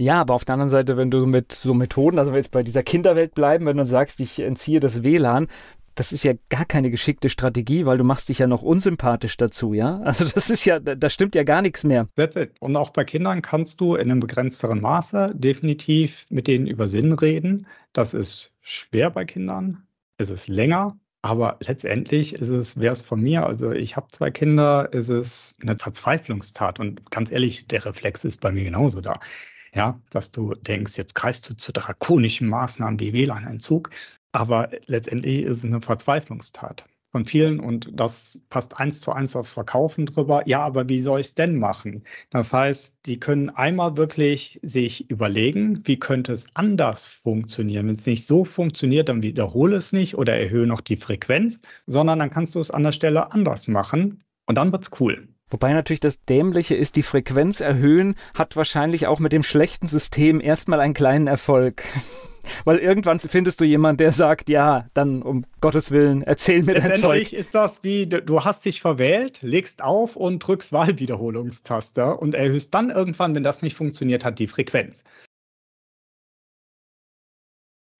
Ja, aber auf der anderen Seite, wenn du mit so Methoden, also wenn wir jetzt bei dieser Kinderwelt bleiben, wenn du sagst, ich entziehe das WLAN, das ist ja gar keine geschickte Strategie, weil du machst dich ja noch unsympathisch dazu, ja? Also das ist ja, da stimmt ja gar nichts mehr. That's it. Und auch bei Kindern kannst du in einem begrenzteren Maße definitiv mit denen über Sinn reden. Das ist schwer bei Kindern. Es ist länger. Aber letztendlich ist es, wäre es von mir, also ich habe zwei Kinder, ist es eine Verzweiflungstat. Und ganz ehrlich, der Reflex ist bei mir genauso da ja, dass du denkst, jetzt greifst du zu drakonischen Maßnahmen wie WLAN-Entzug, aber letztendlich ist es eine Verzweiflungstat von vielen und das passt eins zu eins aufs Verkaufen drüber. Ja, aber wie soll ich es denn machen? Das heißt, die können einmal wirklich sich überlegen, wie könnte es anders funktionieren. Wenn es nicht so funktioniert, dann wiederhole es nicht oder erhöhe noch die Frequenz, sondern dann kannst du es an der Stelle anders machen und dann wird es cool. Wobei natürlich das Dämliche ist, die Frequenz erhöhen hat wahrscheinlich auch mit dem schlechten System erstmal einen kleinen Erfolg. Weil irgendwann findest du jemanden, der sagt, ja, dann um Gottes Willen, erzähl mir dein Zeug. ist das wie, du hast dich verwählt, legst auf und drückst Wahlwiederholungstaste und erhöhst dann irgendwann, wenn das nicht funktioniert hat, die Frequenz.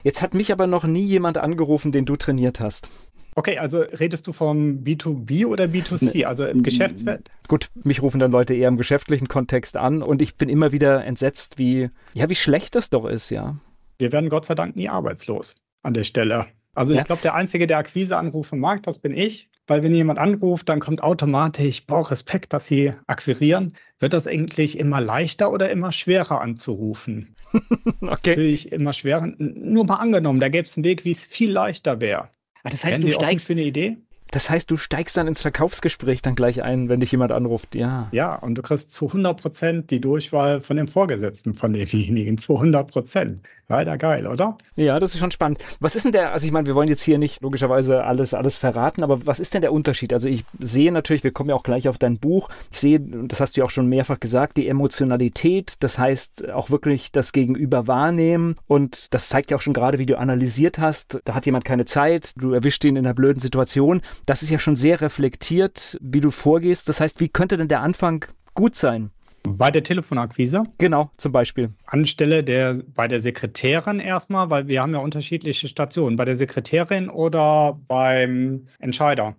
Jetzt hat mich aber noch nie jemand angerufen, den du trainiert hast. Okay, also redest du vom B2B oder B2C, nee. also im Geschäftsfeld? Gut, mich rufen dann Leute eher im geschäftlichen Kontext an und ich bin immer wieder entsetzt, wie, ja, wie schlecht das doch ist, ja. Wir werden Gott sei Dank nie arbeitslos an der Stelle. Also ja. ich glaube, der Einzige, der Akquiseanrufe mag, das bin ich. Weil wenn jemand anruft, dann kommt automatisch, boah, Respekt, dass sie akquirieren. Wird das eigentlich immer leichter oder immer schwerer anzurufen? okay. Natürlich immer schwerer. Nur mal angenommen, da gäbe es einen Weg, wie es viel leichter wäre. Ah, das heißt, Wären du Sie steigst für eine Idee? Das heißt, du steigst dann ins Verkaufsgespräch dann gleich ein, wenn dich jemand anruft, ja. Ja, und du kriegst zu 100 Prozent die Durchwahl von dem Vorgesetzten von demjenigen, zu 100 Prozent. Leider geil, oder? Ja, das ist schon spannend. Was ist denn der, also ich meine, wir wollen jetzt hier nicht logischerweise alles, alles verraten, aber was ist denn der Unterschied? Also ich sehe natürlich, wir kommen ja auch gleich auf dein Buch, ich sehe, das hast du ja auch schon mehrfach gesagt, die Emotionalität, das heißt auch wirklich das Gegenüber wahrnehmen und das zeigt ja auch schon gerade, wie du analysiert hast, da hat jemand keine Zeit, du erwischt ihn in einer blöden Situation Das ist ja schon sehr reflektiert, wie du vorgehst. Das heißt, wie könnte denn der Anfang gut sein? Bei der Telefonakquise? Genau, zum Beispiel. Anstelle der bei der Sekretärin erstmal, weil wir haben ja unterschiedliche Stationen. Bei der Sekretärin oder beim Entscheider?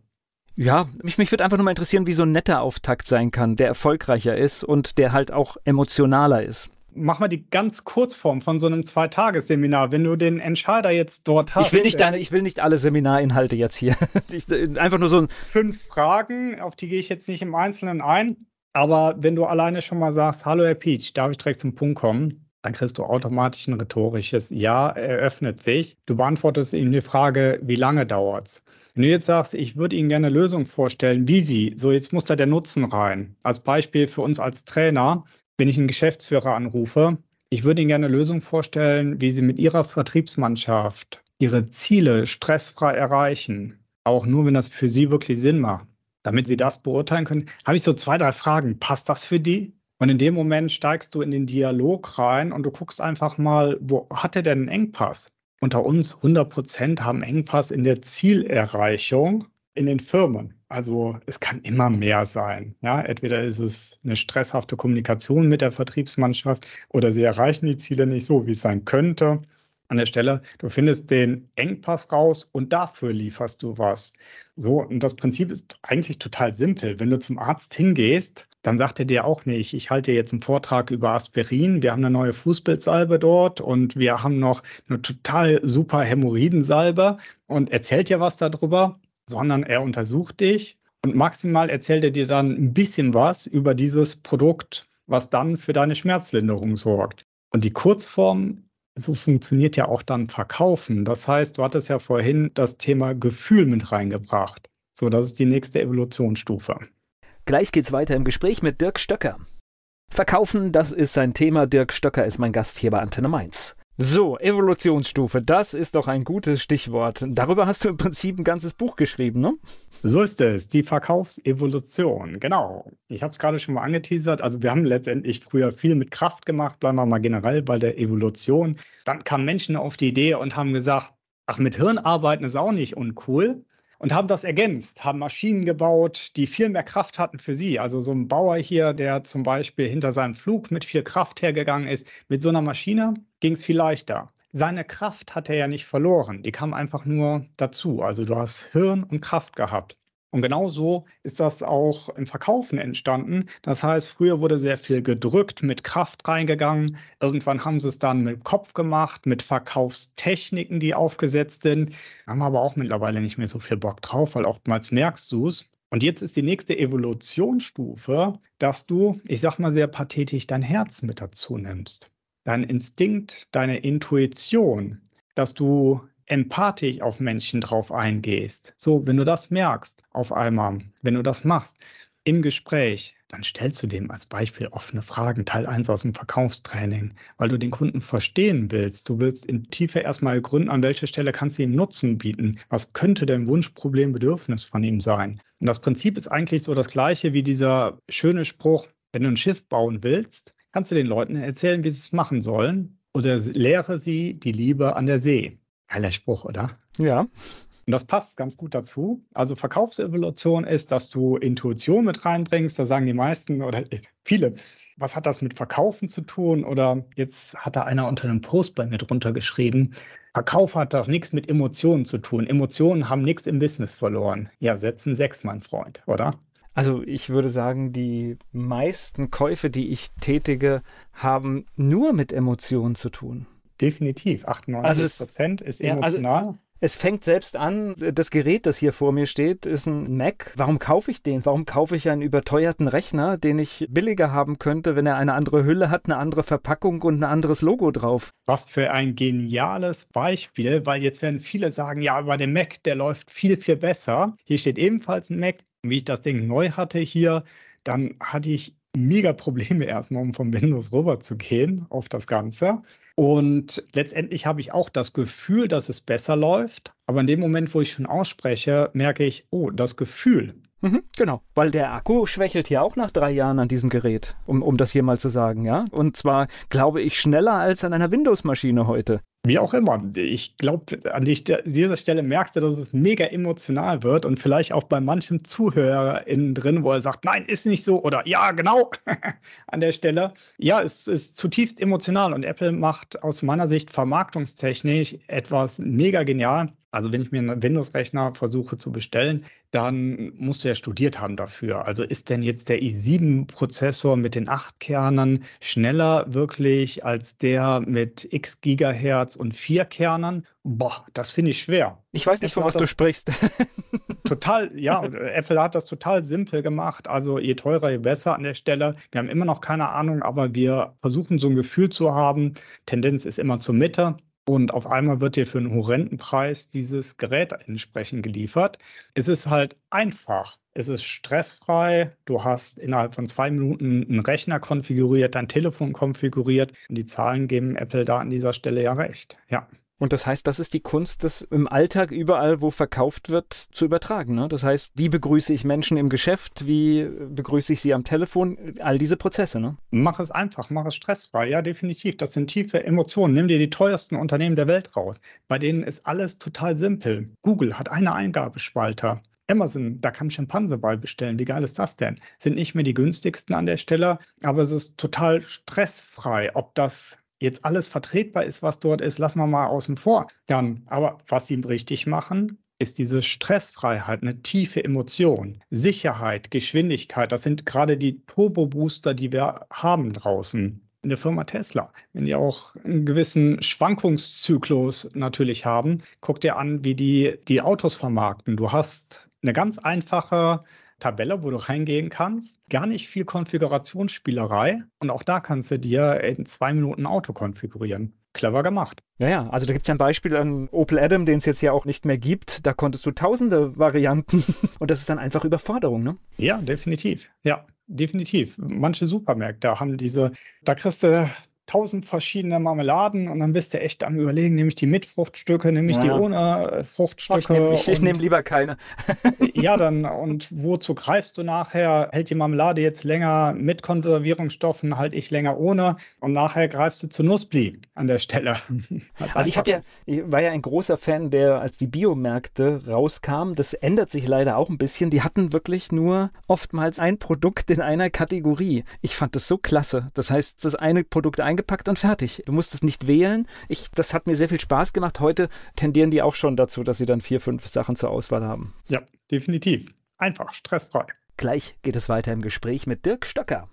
Ja, mich, mich würde einfach nur mal interessieren, wie so ein netter Auftakt sein kann, der erfolgreicher ist und der halt auch emotionaler ist. Mach mal die ganz Kurzform von so einem Zweitagesseminar, wenn du den Entscheider jetzt dort hast. Ich will nicht, deine, ich will nicht alle Seminarinhalte jetzt hier. Ich, einfach nur so ein. Fünf Fragen, auf die gehe ich jetzt nicht im Einzelnen ein. Aber wenn du alleine schon mal sagst, hallo Herr Peach, darf ich direkt zum Punkt kommen? Dann kriegst du automatisch ein rhetorisches Ja, eröffnet sich. Du beantwortest ihm die Frage, wie lange dauert's? Wenn du jetzt sagst, ich würde Ihnen gerne eine Lösung vorstellen, wie Sie, so jetzt muss da der Nutzen rein. Als Beispiel für uns als Trainer, wenn ich einen Geschäftsführer anrufe, ich würde Ihnen gerne eine Lösung vorstellen, wie Sie mit Ihrer Vertriebsmannschaft Ihre Ziele stressfrei erreichen. Auch nur, wenn das für Sie wirklich Sinn macht damit sie das beurteilen können, habe ich so zwei, drei Fragen. Passt das für die? Und in dem Moment steigst du in den Dialog rein und du guckst einfach mal, wo hat er denn einen Engpass? Unter uns 100 Prozent haben Engpass in der Zielerreichung in den Firmen. Also es kann immer mehr sein. Ja, entweder ist es eine stresshafte Kommunikation mit der Vertriebsmannschaft oder sie erreichen die Ziele nicht so, wie es sein könnte an der Stelle. Du findest den Engpass raus und dafür lieferst du was. So, und das Prinzip ist eigentlich total simpel. Wenn du zum Arzt hingehst, dann sagt er dir auch nicht, ich halte jetzt einen Vortrag über Aspirin, wir haben eine neue Fußbildsalbe dort und wir haben noch eine total super Hämorrhoidensalbe und erzählt dir was darüber, sondern er untersucht dich und maximal erzählt er dir dann ein bisschen was über dieses Produkt, was dann für deine Schmerzlinderung sorgt. Und die Kurzform so funktioniert ja auch dann Verkaufen. Das heißt, du hattest ja vorhin das Thema Gefühl mit reingebracht. So, das ist die nächste Evolutionsstufe. Gleich geht's weiter im Gespräch mit Dirk Stöcker. Verkaufen, das ist sein Thema. Dirk Stöcker ist mein Gast hier bei Antenne Mainz. So, Evolutionsstufe, das ist doch ein gutes Stichwort. Darüber hast du im Prinzip ein ganzes Buch geschrieben, ne? So ist es, die Verkaufsevolution, genau. Ich habe es gerade schon mal angeteasert. Also wir haben letztendlich früher viel mit Kraft gemacht, bleiben wir mal generell bei der Evolution. Dann kamen Menschen auf die Idee und haben gesagt, ach, mit Hirn arbeiten ist auch nicht uncool und haben das ergänzt, haben Maschinen gebaut, die viel mehr Kraft hatten für sie. Also so ein Bauer hier, der zum Beispiel hinter seinem Flug mit viel Kraft hergegangen ist, mit so einer Maschine ging es viel leichter. Seine Kraft hat er ja nicht verloren, die kam einfach nur dazu. Also du hast Hirn und Kraft gehabt. Und genau so ist das auch im Verkaufen entstanden. Das heißt, früher wurde sehr viel gedrückt, mit Kraft reingegangen. Irgendwann haben sie es dann mit Kopf gemacht, mit Verkaufstechniken, die aufgesetzt sind. Haben aber auch mittlerweile nicht mehr so viel Bock drauf, weil oftmals merkst du es. Und jetzt ist die nächste Evolutionsstufe, dass du, ich sag mal sehr pathetisch, dein Herz mit dazu nimmst. Dein Instinkt, deine Intuition, dass du empathisch auf Menschen drauf eingehst. So, wenn du das merkst auf einmal, wenn du das machst im Gespräch, dann stellst du dem als Beispiel offene Fragen, Teil 1 aus dem Verkaufstraining, weil du den Kunden verstehen willst. Du willst in Tiefe erstmal gründen, an welcher Stelle kannst du ihm Nutzen bieten. Was könnte denn Wunsch, Problem, Bedürfnis von ihm sein? Und das Prinzip ist eigentlich so das gleiche wie dieser schöne Spruch, wenn du ein Schiff bauen willst, kannst du den Leuten erzählen, wie sie es machen sollen oder lehre sie die Liebe an der See. Geiler Spruch, oder? Ja. Und das passt ganz gut dazu. Also Verkaufsevolution ist, dass du Intuition mit reinbringst. Da sagen die meisten oder viele, was hat das mit Verkaufen zu tun? Oder jetzt hat da einer unter einem Post bei mir drunter geschrieben, Verkauf hat doch nichts mit Emotionen zu tun. Emotionen haben nichts im Business verloren. Ja, setzen sechs, mein Freund, oder? Also ich würde sagen, die meisten Käufe, die ich tätige, haben nur mit Emotionen zu tun. Definitiv. 98 also Prozent ist emotional. Ja, also es fängt selbst an, das Gerät, das hier vor mir steht, ist ein Mac. Warum kaufe ich den? Warum kaufe ich einen überteuerten Rechner, den ich billiger haben könnte, wenn er eine andere Hülle hat, eine andere Verpackung und ein anderes Logo drauf? Was für ein geniales Beispiel, weil jetzt werden viele sagen, ja, aber der Mac, der läuft viel, viel besser. Hier steht ebenfalls ein Mac. Wie ich das Ding neu hatte hier, dann hatte ich mega Probleme erstmal, um von Windows rüber zu gehen auf das Ganze. Und letztendlich habe ich auch das Gefühl, dass es besser läuft. Aber in dem Moment, wo ich schon ausspreche, merke ich, oh, das Gefühl, Mhm, genau, weil der Akku schwächelt ja auch nach drei Jahren an diesem Gerät, um, um das hier mal zu sagen, ja. Und zwar, glaube ich, schneller als an einer Windows-Maschine heute. Wie auch immer. Ich glaube, an dieser Stelle merkst du, dass es mega emotional wird und vielleicht auch bei manchem Zuhörer innen drin, wo er sagt, nein, ist nicht so oder ja, genau an der Stelle. Ja, es ist zutiefst emotional und Apple macht aus meiner Sicht vermarktungstechnisch etwas mega genial. Also wenn ich mir einen Windows-Rechner versuche zu bestellen, dann musst du ja studiert haben dafür. Also ist denn jetzt der i7-Prozessor mit den 8 Kernen schneller wirklich als der mit x Gigahertz und 4 Kernen? Boah, das finde ich schwer. Ich weiß nicht, von was du sprichst. total, ja, Apple hat das total simpel gemacht. Also je teurer, je besser an der Stelle. Wir haben immer noch keine Ahnung, aber wir versuchen so ein Gefühl zu haben. Tendenz ist immer zur Mitte. Und auf einmal wird dir für einen horrenden Preis dieses Gerät entsprechend geliefert. Es ist halt einfach. Es ist stressfrei. Du hast innerhalb von zwei Minuten einen Rechner konfiguriert, dein Telefon konfiguriert. Und die Zahlen geben Apple da an dieser Stelle ja recht. Ja. Und das heißt, das ist die Kunst, das im Alltag überall, wo verkauft wird, zu übertragen. Ne? Das heißt, wie begrüße ich Menschen im Geschäft, wie begrüße ich sie am Telefon, all diese Prozesse. Ne? Mach es einfach, mach es stressfrei. Ja, definitiv. Das sind tiefe Emotionen. Nimm dir die teuersten Unternehmen der Welt raus. Bei denen ist alles total simpel. Google hat eine Eingabespalter. Amazon, da kann Schimpanse bei bestellen. Wie geil ist das denn? Sind nicht mehr die günstigsten an der Stelle, aber es ist total stressfrei, ob das jetzt alles vertretbar ist, was dort ist, lassen wir mal außen vor. Dann, aber was sie richtig machen, ist diese Stressfreiheit, eine tiefe Emotion, Sicherheit, Geschwindigkeit. Das sind gerade die Turbo-Booster, die wir haben draußen in der Firma Tesla. Wenn die auch einen gewissen Schwankungszyklus natürlich haben, guck dir an, wie die die Autos vermarkten. Du hast eine ganz einfache Tabelle, wo du reingehen kannst. Gar nicht viel Konfigurationsspielerei. Und auch da kannst du dir in zwei Minuten Auto konfigurieren. Clever gemacht. Ja, ja, also da gibt es ja ein Beispiel an Opel Adam, den es jetzt ja auch nicht mehr gibt. Da konntest du tausende Varianten und das ist dann einfach Überforderung, ne? Ja, definitiv. Ja, definitiv. Manche Supermärkte haben diese, da kriegst du tausend verschiedene Marmeladen und dann bist du echt am überlegen, nehme ich die mit Fruchtstücke, nehme ich ja. die ohne äh, Fruchtstücke. Ich nehme nehm lieber keine. ja, dann und wozu greifst du nachher? Hält die Marmelade jetzt länger mit Konservierungsstoffen, halt ich länger ohne und nachher greifst du zu Nussbli an der Stelle. also ich, ja, ich war ja ein großer Fan, der als die Biomärkte rauskam, das ändert sich leider auch ein bisschen. Die hatten wirklich nur oftmals ein Produkt in einer Kategorie. Ich fand das so klasse. Das heißt, das eine Produkt eingebaut eingepackt und fertig. Du musst es nicht wählen. Ich, das hat mir sehr viel Spaß gemacht. Heute tendieren die auch schon dazu, dass sie dann vier, fünf Sachen zur Auswahl haben. Ja, definitiv. Einfach, stressfrei. Gleich geht es weiter im Gespräch mit Dirk Stöcker.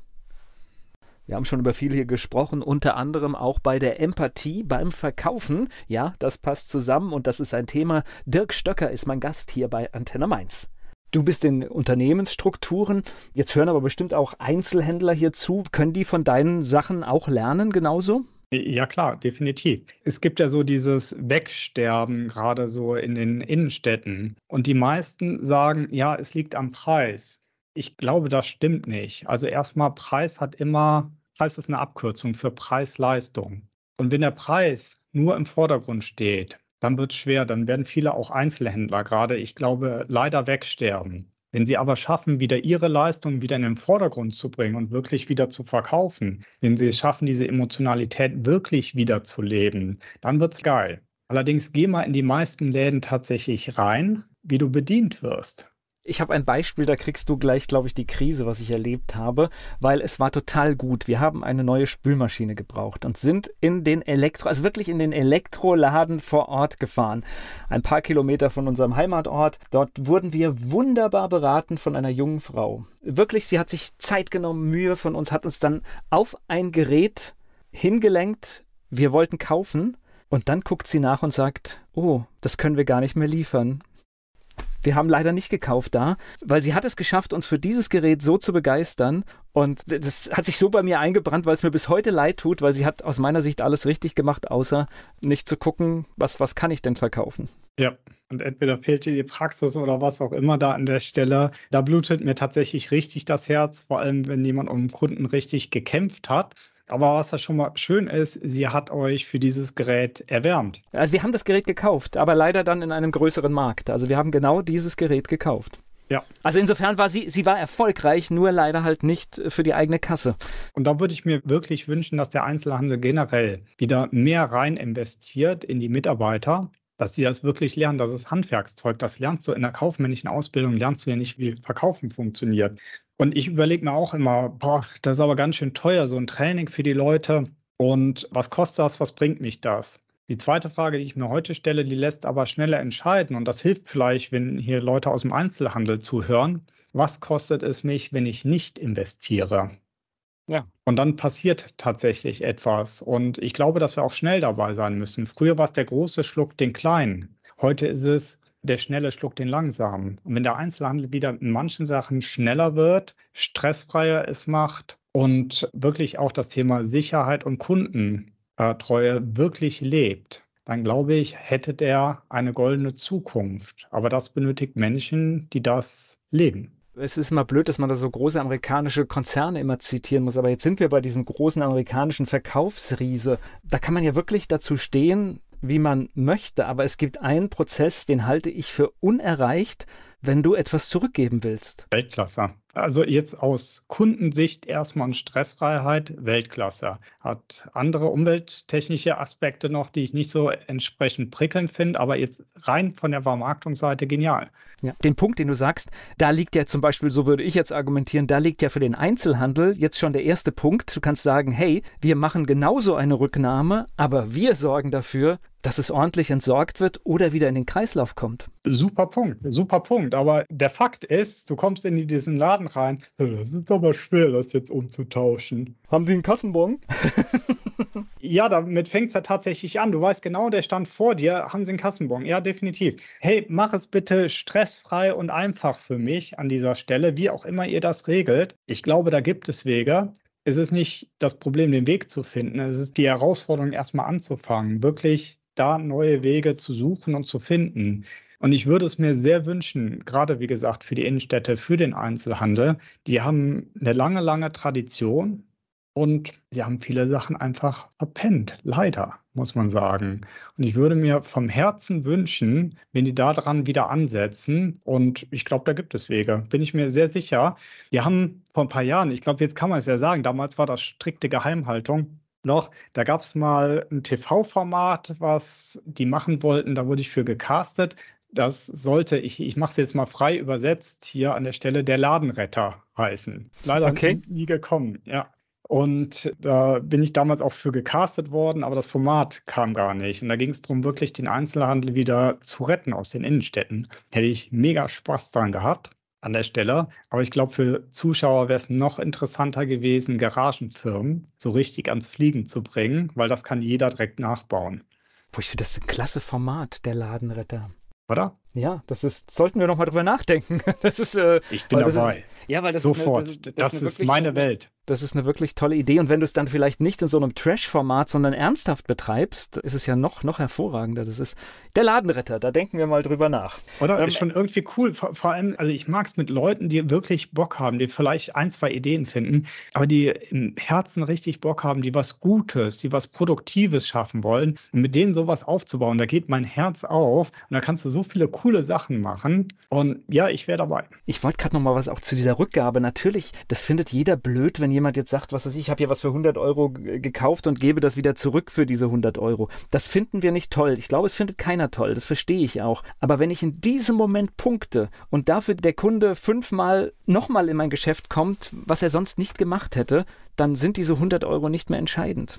Wir haben schon über viel hier gesprochen, unter anderem auch bei der Empathie beim Verkaufen. Ja, das passt zusammen und das ist ein Thema. Dirk Stöcker ist mein Gast hier bei Antenne Mainz. Du bist in Unternehmensstrukturen. Jetzt hören aber bestimmt auch Einzelhändler hier zu. Können die von deinen Sachen auch lernen, genauso? Ja, klar, definitiv. Es gibt ja so dieses Wegsterben, gerade so in den Innenstädten. Und die meisten sagen, ja, es liegt am Preis. Ich glaube, das stimmt nicht. Also erstmal, Preis hat immer, Preis ist eine Abkürzung für Preis-Leistung. Und wenn der Preis nur im Vordergrund steht, dann wird es schwer. Dann werden viele auch Einzelhändler gerade, ich glaube, leider wegsterben. Wenn sie aber schaffen, wieder ihre Leistung wieder in den Vordergrund zu bringen und wirklich wieder zu verkaufen, wenn sie es schaffen, diese Emotionalität wirklich wieder zu leben, dann wird es geil. Allerdings geh mal in die meisten Läden tatsächlich rein, wie du bedient wirst. Ich habe ein Beispiel, da kriegst du gleich, glaube ich, die Krise, was ich erlebt habe, weil es war total gut. Wir haben eine neue Spülmaschine gebraucht und sind in den Elektro, also wirklich in den Elektroladen vor Ort gefahren. Ein paar Kilometer von unserem Heimatort. Dort wurden wir wunderbar beraten von einer jungen Frau. Wirklich, sie hat sich Zeit genommen, Mühe von uns, hat uns dann auf ein Gerät hingelenkt. Wir wollten kaufen. Und dann guckt sie nach und sagt, oh, das können wir gar nicht mehr liefern. Wir haben leider nicht gekauft da, weil sie hat es geschafft, uns für dieses Gerät so zu begeistern. Und das hat sich so bei mir eingebrannt, weil es mir bis heute leid tut, weil sie hat aus meiner Sicht alles richtig gemacht, außer nicht zu gucken, was, was kann ich denn verkaufen. Ja, und entweder fehlt dir die Praxis oder was auch immer da an der Stelle. Da blutet mir tatsächlich richtig das Herz, vor allem wenn jemand um Kunden richtig gekämpft hat aber was da schon mal schön ist, sie hat euch für dieses Gerät erwärmt. Also wir haben das Gerät gekauft, aber leider dann in einem größeren Markt. Also wir haben genau dieses Gerät gekauft. Ja. Also insofern war sie, sie war erfolgreich, nur leider halt nicht für die eigene Kasse. Und da würde ich mir wirklich wünschen, dass der Einzelhandel generell wieder mehr rein investiert in die Mitarbeiter, dass sie das wirklich lernen. Das ist Handwerkszeug. Das lernst du in der kaufmännischen Ausbildung, lernst du ja nicht, wie Verkaufen funktioniert. Und ich überlege mir auch immer, boah, das ist aber ganz schön teuer, so ein Training für die Leute. Und was kostet das? Was bringt mich das? Die zweite Frage, die ich mir heute stelle, die lässt aber schneller entscheiden. Und das hilft vielleicht, wenn hier Leute aus dem Einzelhandel zuhören. Was kostet es mich, wenn ich nicht investiere? Ja. Und dann passiert tatsächlich etwas. Und ich glaube, dass wir auch schnell dabei sein müssen. Früher war es der große Schluck den kleinen. Heute ist es der schnelle Schluck den langsamen. Und wenn der Einzelhandel wieder in manchen Sachen schneller wird, stressfreier es macht und wirklich auch das Thema Sicherheit und Kunden äh, Treue wirklich lebt, dann glaube ich, hätte der eine goldene Zukunft. Aber das benötigt Menschen, die das leben. Es ist immer blöd, dass man da so große amerikanische Konzerne immer zitieren muss, aber jetzt sind wir bei diesem großen amerikanischen Verkaufsriese. Da kann man ja wirklich dazu stehen, wie man möchte, aber es gibt einen Prozess, den halte ich für unerreicht, wenn du etwas zurückgeben willst. Weltklasse. Also jetzt aus Kundensicht erstmal Stressfreiheit, Weltklasse. Hat andere umwelttechnische Aspekte noch, die ich nicht so entsprechend prickelnd finde, aber jetzt rein von der Vermarktungsseite genial. Ja, den Punkt, den du sagst, da liegt ja zum Beispiel, so würde ich jetzt argumentieren, da liegt ja für den Einzelhandel jetzt schon der erste Punkt. Du kannst sagen, hey, wir machen genauso eine Rücknahme, aber wir sorgen dafür, dass es ordentlich entsorgt wird oder wieder in den Kreislauf kommt. Super Punkt, super Punkt. Aber der Fakt ist, du kommst in diesen Laden rein, das ist aber schwer, das jetzt umzutauschen. Haben Sie einen Kassenbon? ja, damit fängt es ja tatsächlich an. Du weißt genau, der stand vor dir, haben Sie einen Kassenbon? Ja, definitiv. Hey, mach es bitte stressfrei und einfach für mich an dieser Stelle, wie auch immer ihr das regelt. Ich glaube, da gibt es Wege es ist nicht das Problem, den Weg zu finden. Es ist die Herausforderung, erstmal anzufangen, wirklich da neue Wege zu suchen und zu finden. Und ich würde es mir sehr wünschen, gerade wie gesagt für die Innenstädte, für den Einzelhandel. Die haben eine lange, lange Tradition und sie haben viele Sachen einfach verpennt. Leider, muss man sagen. Und ich würde mir vom Herzen wünschen, wenn die daran wieder ansetzen. Und ich glaube, da gibt es Wege. Bin ich mir sehr sicher. Wir haben vor ein paar Jahren, ich glaube, jetzt kann man es ja sagen, damals war das strikte Geheimhaltung noch. Da gab es mal ein TV-Format, was die machen wollten. Da wurde ich für gecastet. Das sollte, ich, ich mache es jetzt mal frei übersetzt, hier an der Stelle der Ladenretter heißen. Ist leider okay. nie gekommen, ja. Und da bin ich damals auch für gecastet worden, aber das Format kam gar nicht. Und da ging es darum, wirklich den Einzelhandel wieder zu retten aus den Innenstädten. Hätte ich mega Spaß dran gehabt an der Stelle. Aber ich glaube, für Zuschauer wäre es noch interessanter gewesen, Garagenfirmen so richtig ans Fliegen zu bringen, weil das kann jeder direkt nachbauen. Boah, ich finde das ein klasse Format, der Ladenretter. Oder? Ja, das ist, sollten wir noch mal drüber nachdenken. Das ist, äh, ich bin dabei. Ist, ja, weil das Sofort. Ist eine, das, das, ist, ist meine Welt. Das ist eine wirklich tolle Idee. Und wenn du es dann vielleicht nicht in so einem Trash-Format, sondern ernsthaft betreibst, ist es ja noch, noch hervorragender. Das ist der Ladenretter. Da denken wir mal drüber nach. Oder? Ähm, ist schon irgendwie cool. Vor, vor allem, also ich mag es mit Leuten, die wirklich Bock haben, die vielleicht ein, zwei Ideen finden, aber die im Herzen richtig Bock haben, die was Gutes, die was Produktives schaffen wollen. Und mit denen sowas aufzubauen, da geht mein Herz auf. Und da kannst du so viele coole Sachen machen. Und ja, ich wäre dabei. Ich wollte gerade noch mal was auch zu dieser Rückgabe. Natürlich, das findet jeder blöd, wenn jemand jetzt sagt, was weiß ich, ich habe hier was für 100 Euro gekauft und gebe das wieder zurück für diese 100 Euro. Das finden wir nicht toll. Ich glaube, es findet keiner toll. Das verstehe ich auch. Aber wenn ich in diesem Moment punkte und dafür der Kunde fünfmal nochmal in mein Geschäft kommt, was er sonst nicht gemacht hätte, dann sind diese 100 Euro nicht mehr entscheidend.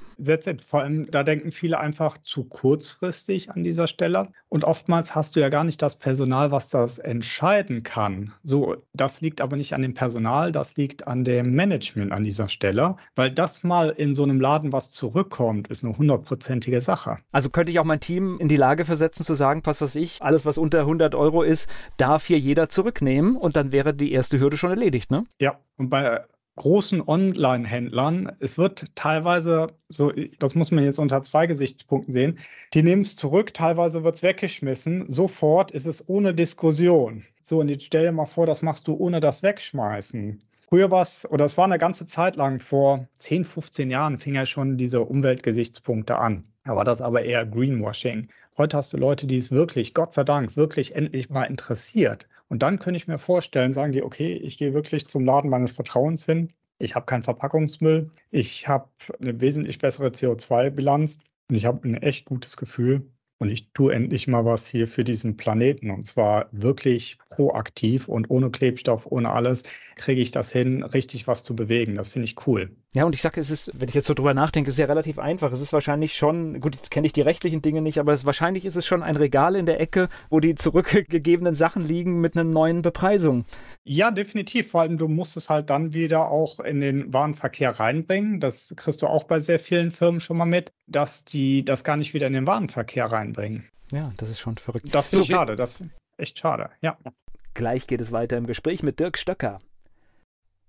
Vor allem, da denken viele einfach zu kurzfristig an dieser Stelle. Und oftmals hast du ja gar nicht das Personal, was das entscheiden kann. So, das liegt aber nicht an dem Personal, das liegt an dem Management an dieser Stelle. Weil das mal in so einem Laden was zurückkommt, ist eine hundertprozentige Sache. Also könnte ich auch mein Team in die Lage versetzen zu sagen, was weiß ich, alles was unter 100 Euro ist, darf hier jeder zurücknehmen und dann wäre die erste Hürde schon erledigt, ne? Ja, und bei großen Online-Händlern, es wird teilweise, so, das muss man jetzt unter zwei Gesichtspunkten sehen, die nehmen es zurück, teilweise wird es weggeschmissen, sofort ist es ohne Diskussion. So, und jetzt stell dir mal vor, das machst du ohne das Wegschmeißen. Früher war es, oder es war eine ganze Zeit lang, vor 10, 15 Jahren fing ja schon diese Umweltgesichtspunkte an. Da war das aber eher Greenwashing. Heute hast du Leute, die es wirklich, Gott sei Dank, wirklich endlich mal interessiert. Und dann könnte ich mir vorstellen, sagen die, okay, ich gehe wirklich zum Laden meines Vertrauens hin. Ich habe keinen Verpackungsmüll. Ich habe eine wesentlich bessere CO2-Bilanz und ich habe ein echt gutes Gefühl. Und ich tue endlich mal was hier für diesen Planeten. Und zwar wirklich proaktiv und ohne Klebstoff, ohne alles, kriege ich das hin, richtig was zu bewegen. Das finde ich cool. Ja, und ich sage, es ist, wenn ich jetzt so drüber nachdenke, es ist ja relativ einfach. Es ist wahrscheinlich schon, gut, jetzt kenne ich die rechtlichen Dinge nicht, aber es, wahrscheinlich ist es schon ein Regal in der Ecke, wo die zurückgegebenen Sachen liegen mit einer neuen Bepreisung. Ja, definitiv. Vor allem, du musst es halt dann wieder auch in den Warenverkehr reinbringen. Das kriegst du auch bei sehr vielen Firmen schon mal mit, dass die das gar nicht wieder in den Warenverkehr reinbringen. Ja, das ist schon verrückt. Das finde so, ich schade. Das ist echt schade. Ja. Gleich geht es weiter im Gespräch mit Dirk Stöcker.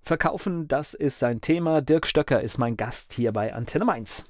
Verkaufen, das ist sein Thema. Dirk Stöcker ist mein Gast hier bei Antenne Mainz.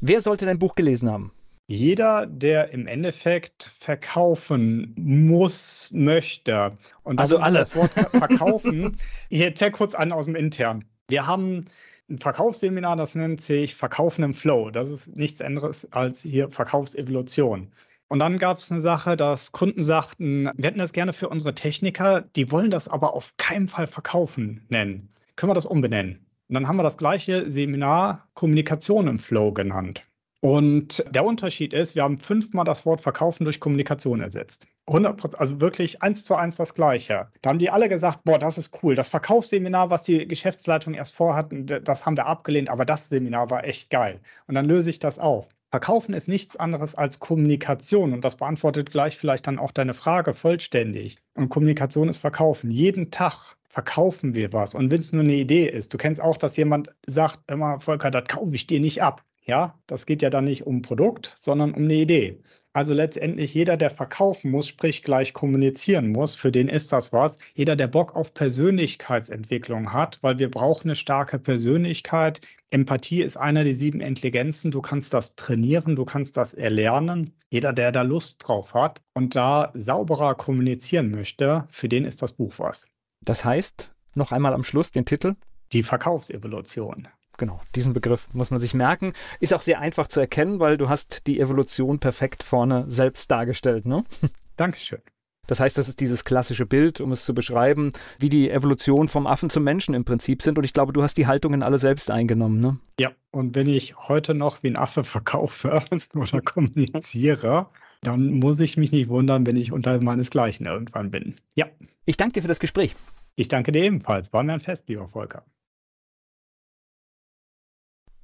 Wer sollte dein Buch gelesen haben? Jeder, der im Endeffekt verkaufen muss, möchte. Und also alle. das Wort verkaufen. ich erzähle kurz an aus dem Intern. Wir haben ein Verkaufsseminar, das nennt sich Verkaufen im Flow. Das ist nichts anderes als hier Verkaufsevolution. Und dann gab es eine Sache, dass Kunden sagten, wir hätten das gerne für unsere Techniker, die wollen das aber auf keinen Fall verkaufen nennen. Können wir das umbenennen? Und dann haben wir das gleiche Seminar Kommunikation im Flow genannt. Und der Unterschied ist, wir haben fünfmal das Wort Verkaufen durch Kommunikation ersetzt. 100%, also wirklich eins zu eins das Gleiche. Da haben die alle gesagt, boah, das ist cool. Das Verkaufsseminar, was die Geschäftsleitung erst vorhatten, das haben wir abgelehnt, aber das Seminar war echt geil. Und dann löse ich das auf. Verkaufen ist nichts anderes als Kommunikation und das beantwortet gleich vielleicht dann auch deine Frage vollständig. Und Kommunikation ist Verkaufen. Jeden Tag verkaufen wir was. Und wenn es nur eine Idee ist, du kennst auch, dass jemand sagt, immer, Volker, das kaufe ich dir nicht ab. Ja, das geht ja dann nicht um Produkt, sondern um eine Idee. Also letztendlich jeder, der verkaufen muss, sprich gleich kommunizieren muss, für den ist das was. Jeder, der Bock auf Persönlichkeitsentwicklung hat, weil wir brauchen eine starke Persönlichkeit. Empathie ist einer der sieben Intelligenzen. Du kannst das trainieren, du kannst das erlernen. Jeder, der da Lust drauf hat und da sauberer kommunizieren möchte, für den ist das Buch was. Das heißt, noch einmal am Schluss den Titel? Die Verkaufsevolution genau, diesen Begriff muss man sich merken. Ist auch sehr einfach zu erkennen, weil du hast die Evolution perfekt vorne selbst dargestellt, ne? Dankeschön. Das heißt, das ist dieses klassische Bild, um es zu beschreiben, wie die Evolution vom Affen zum Menschen im Prinzip sind. Und ich glaube, du hast die Haltungen alle selbst eingenommen, ne? Ja, und wenn ich heute noch wie ein Affe verkaufe oder kommuniziere, dann muss ich mich nicht wundern, wenn ich unter meinesgleichen irgendwann bin. Ja. Ich danke dir für das Gespräch. Ich danke dir ebenfalls. War mir ein Fest, lieber Volker.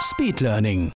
Speed Learning.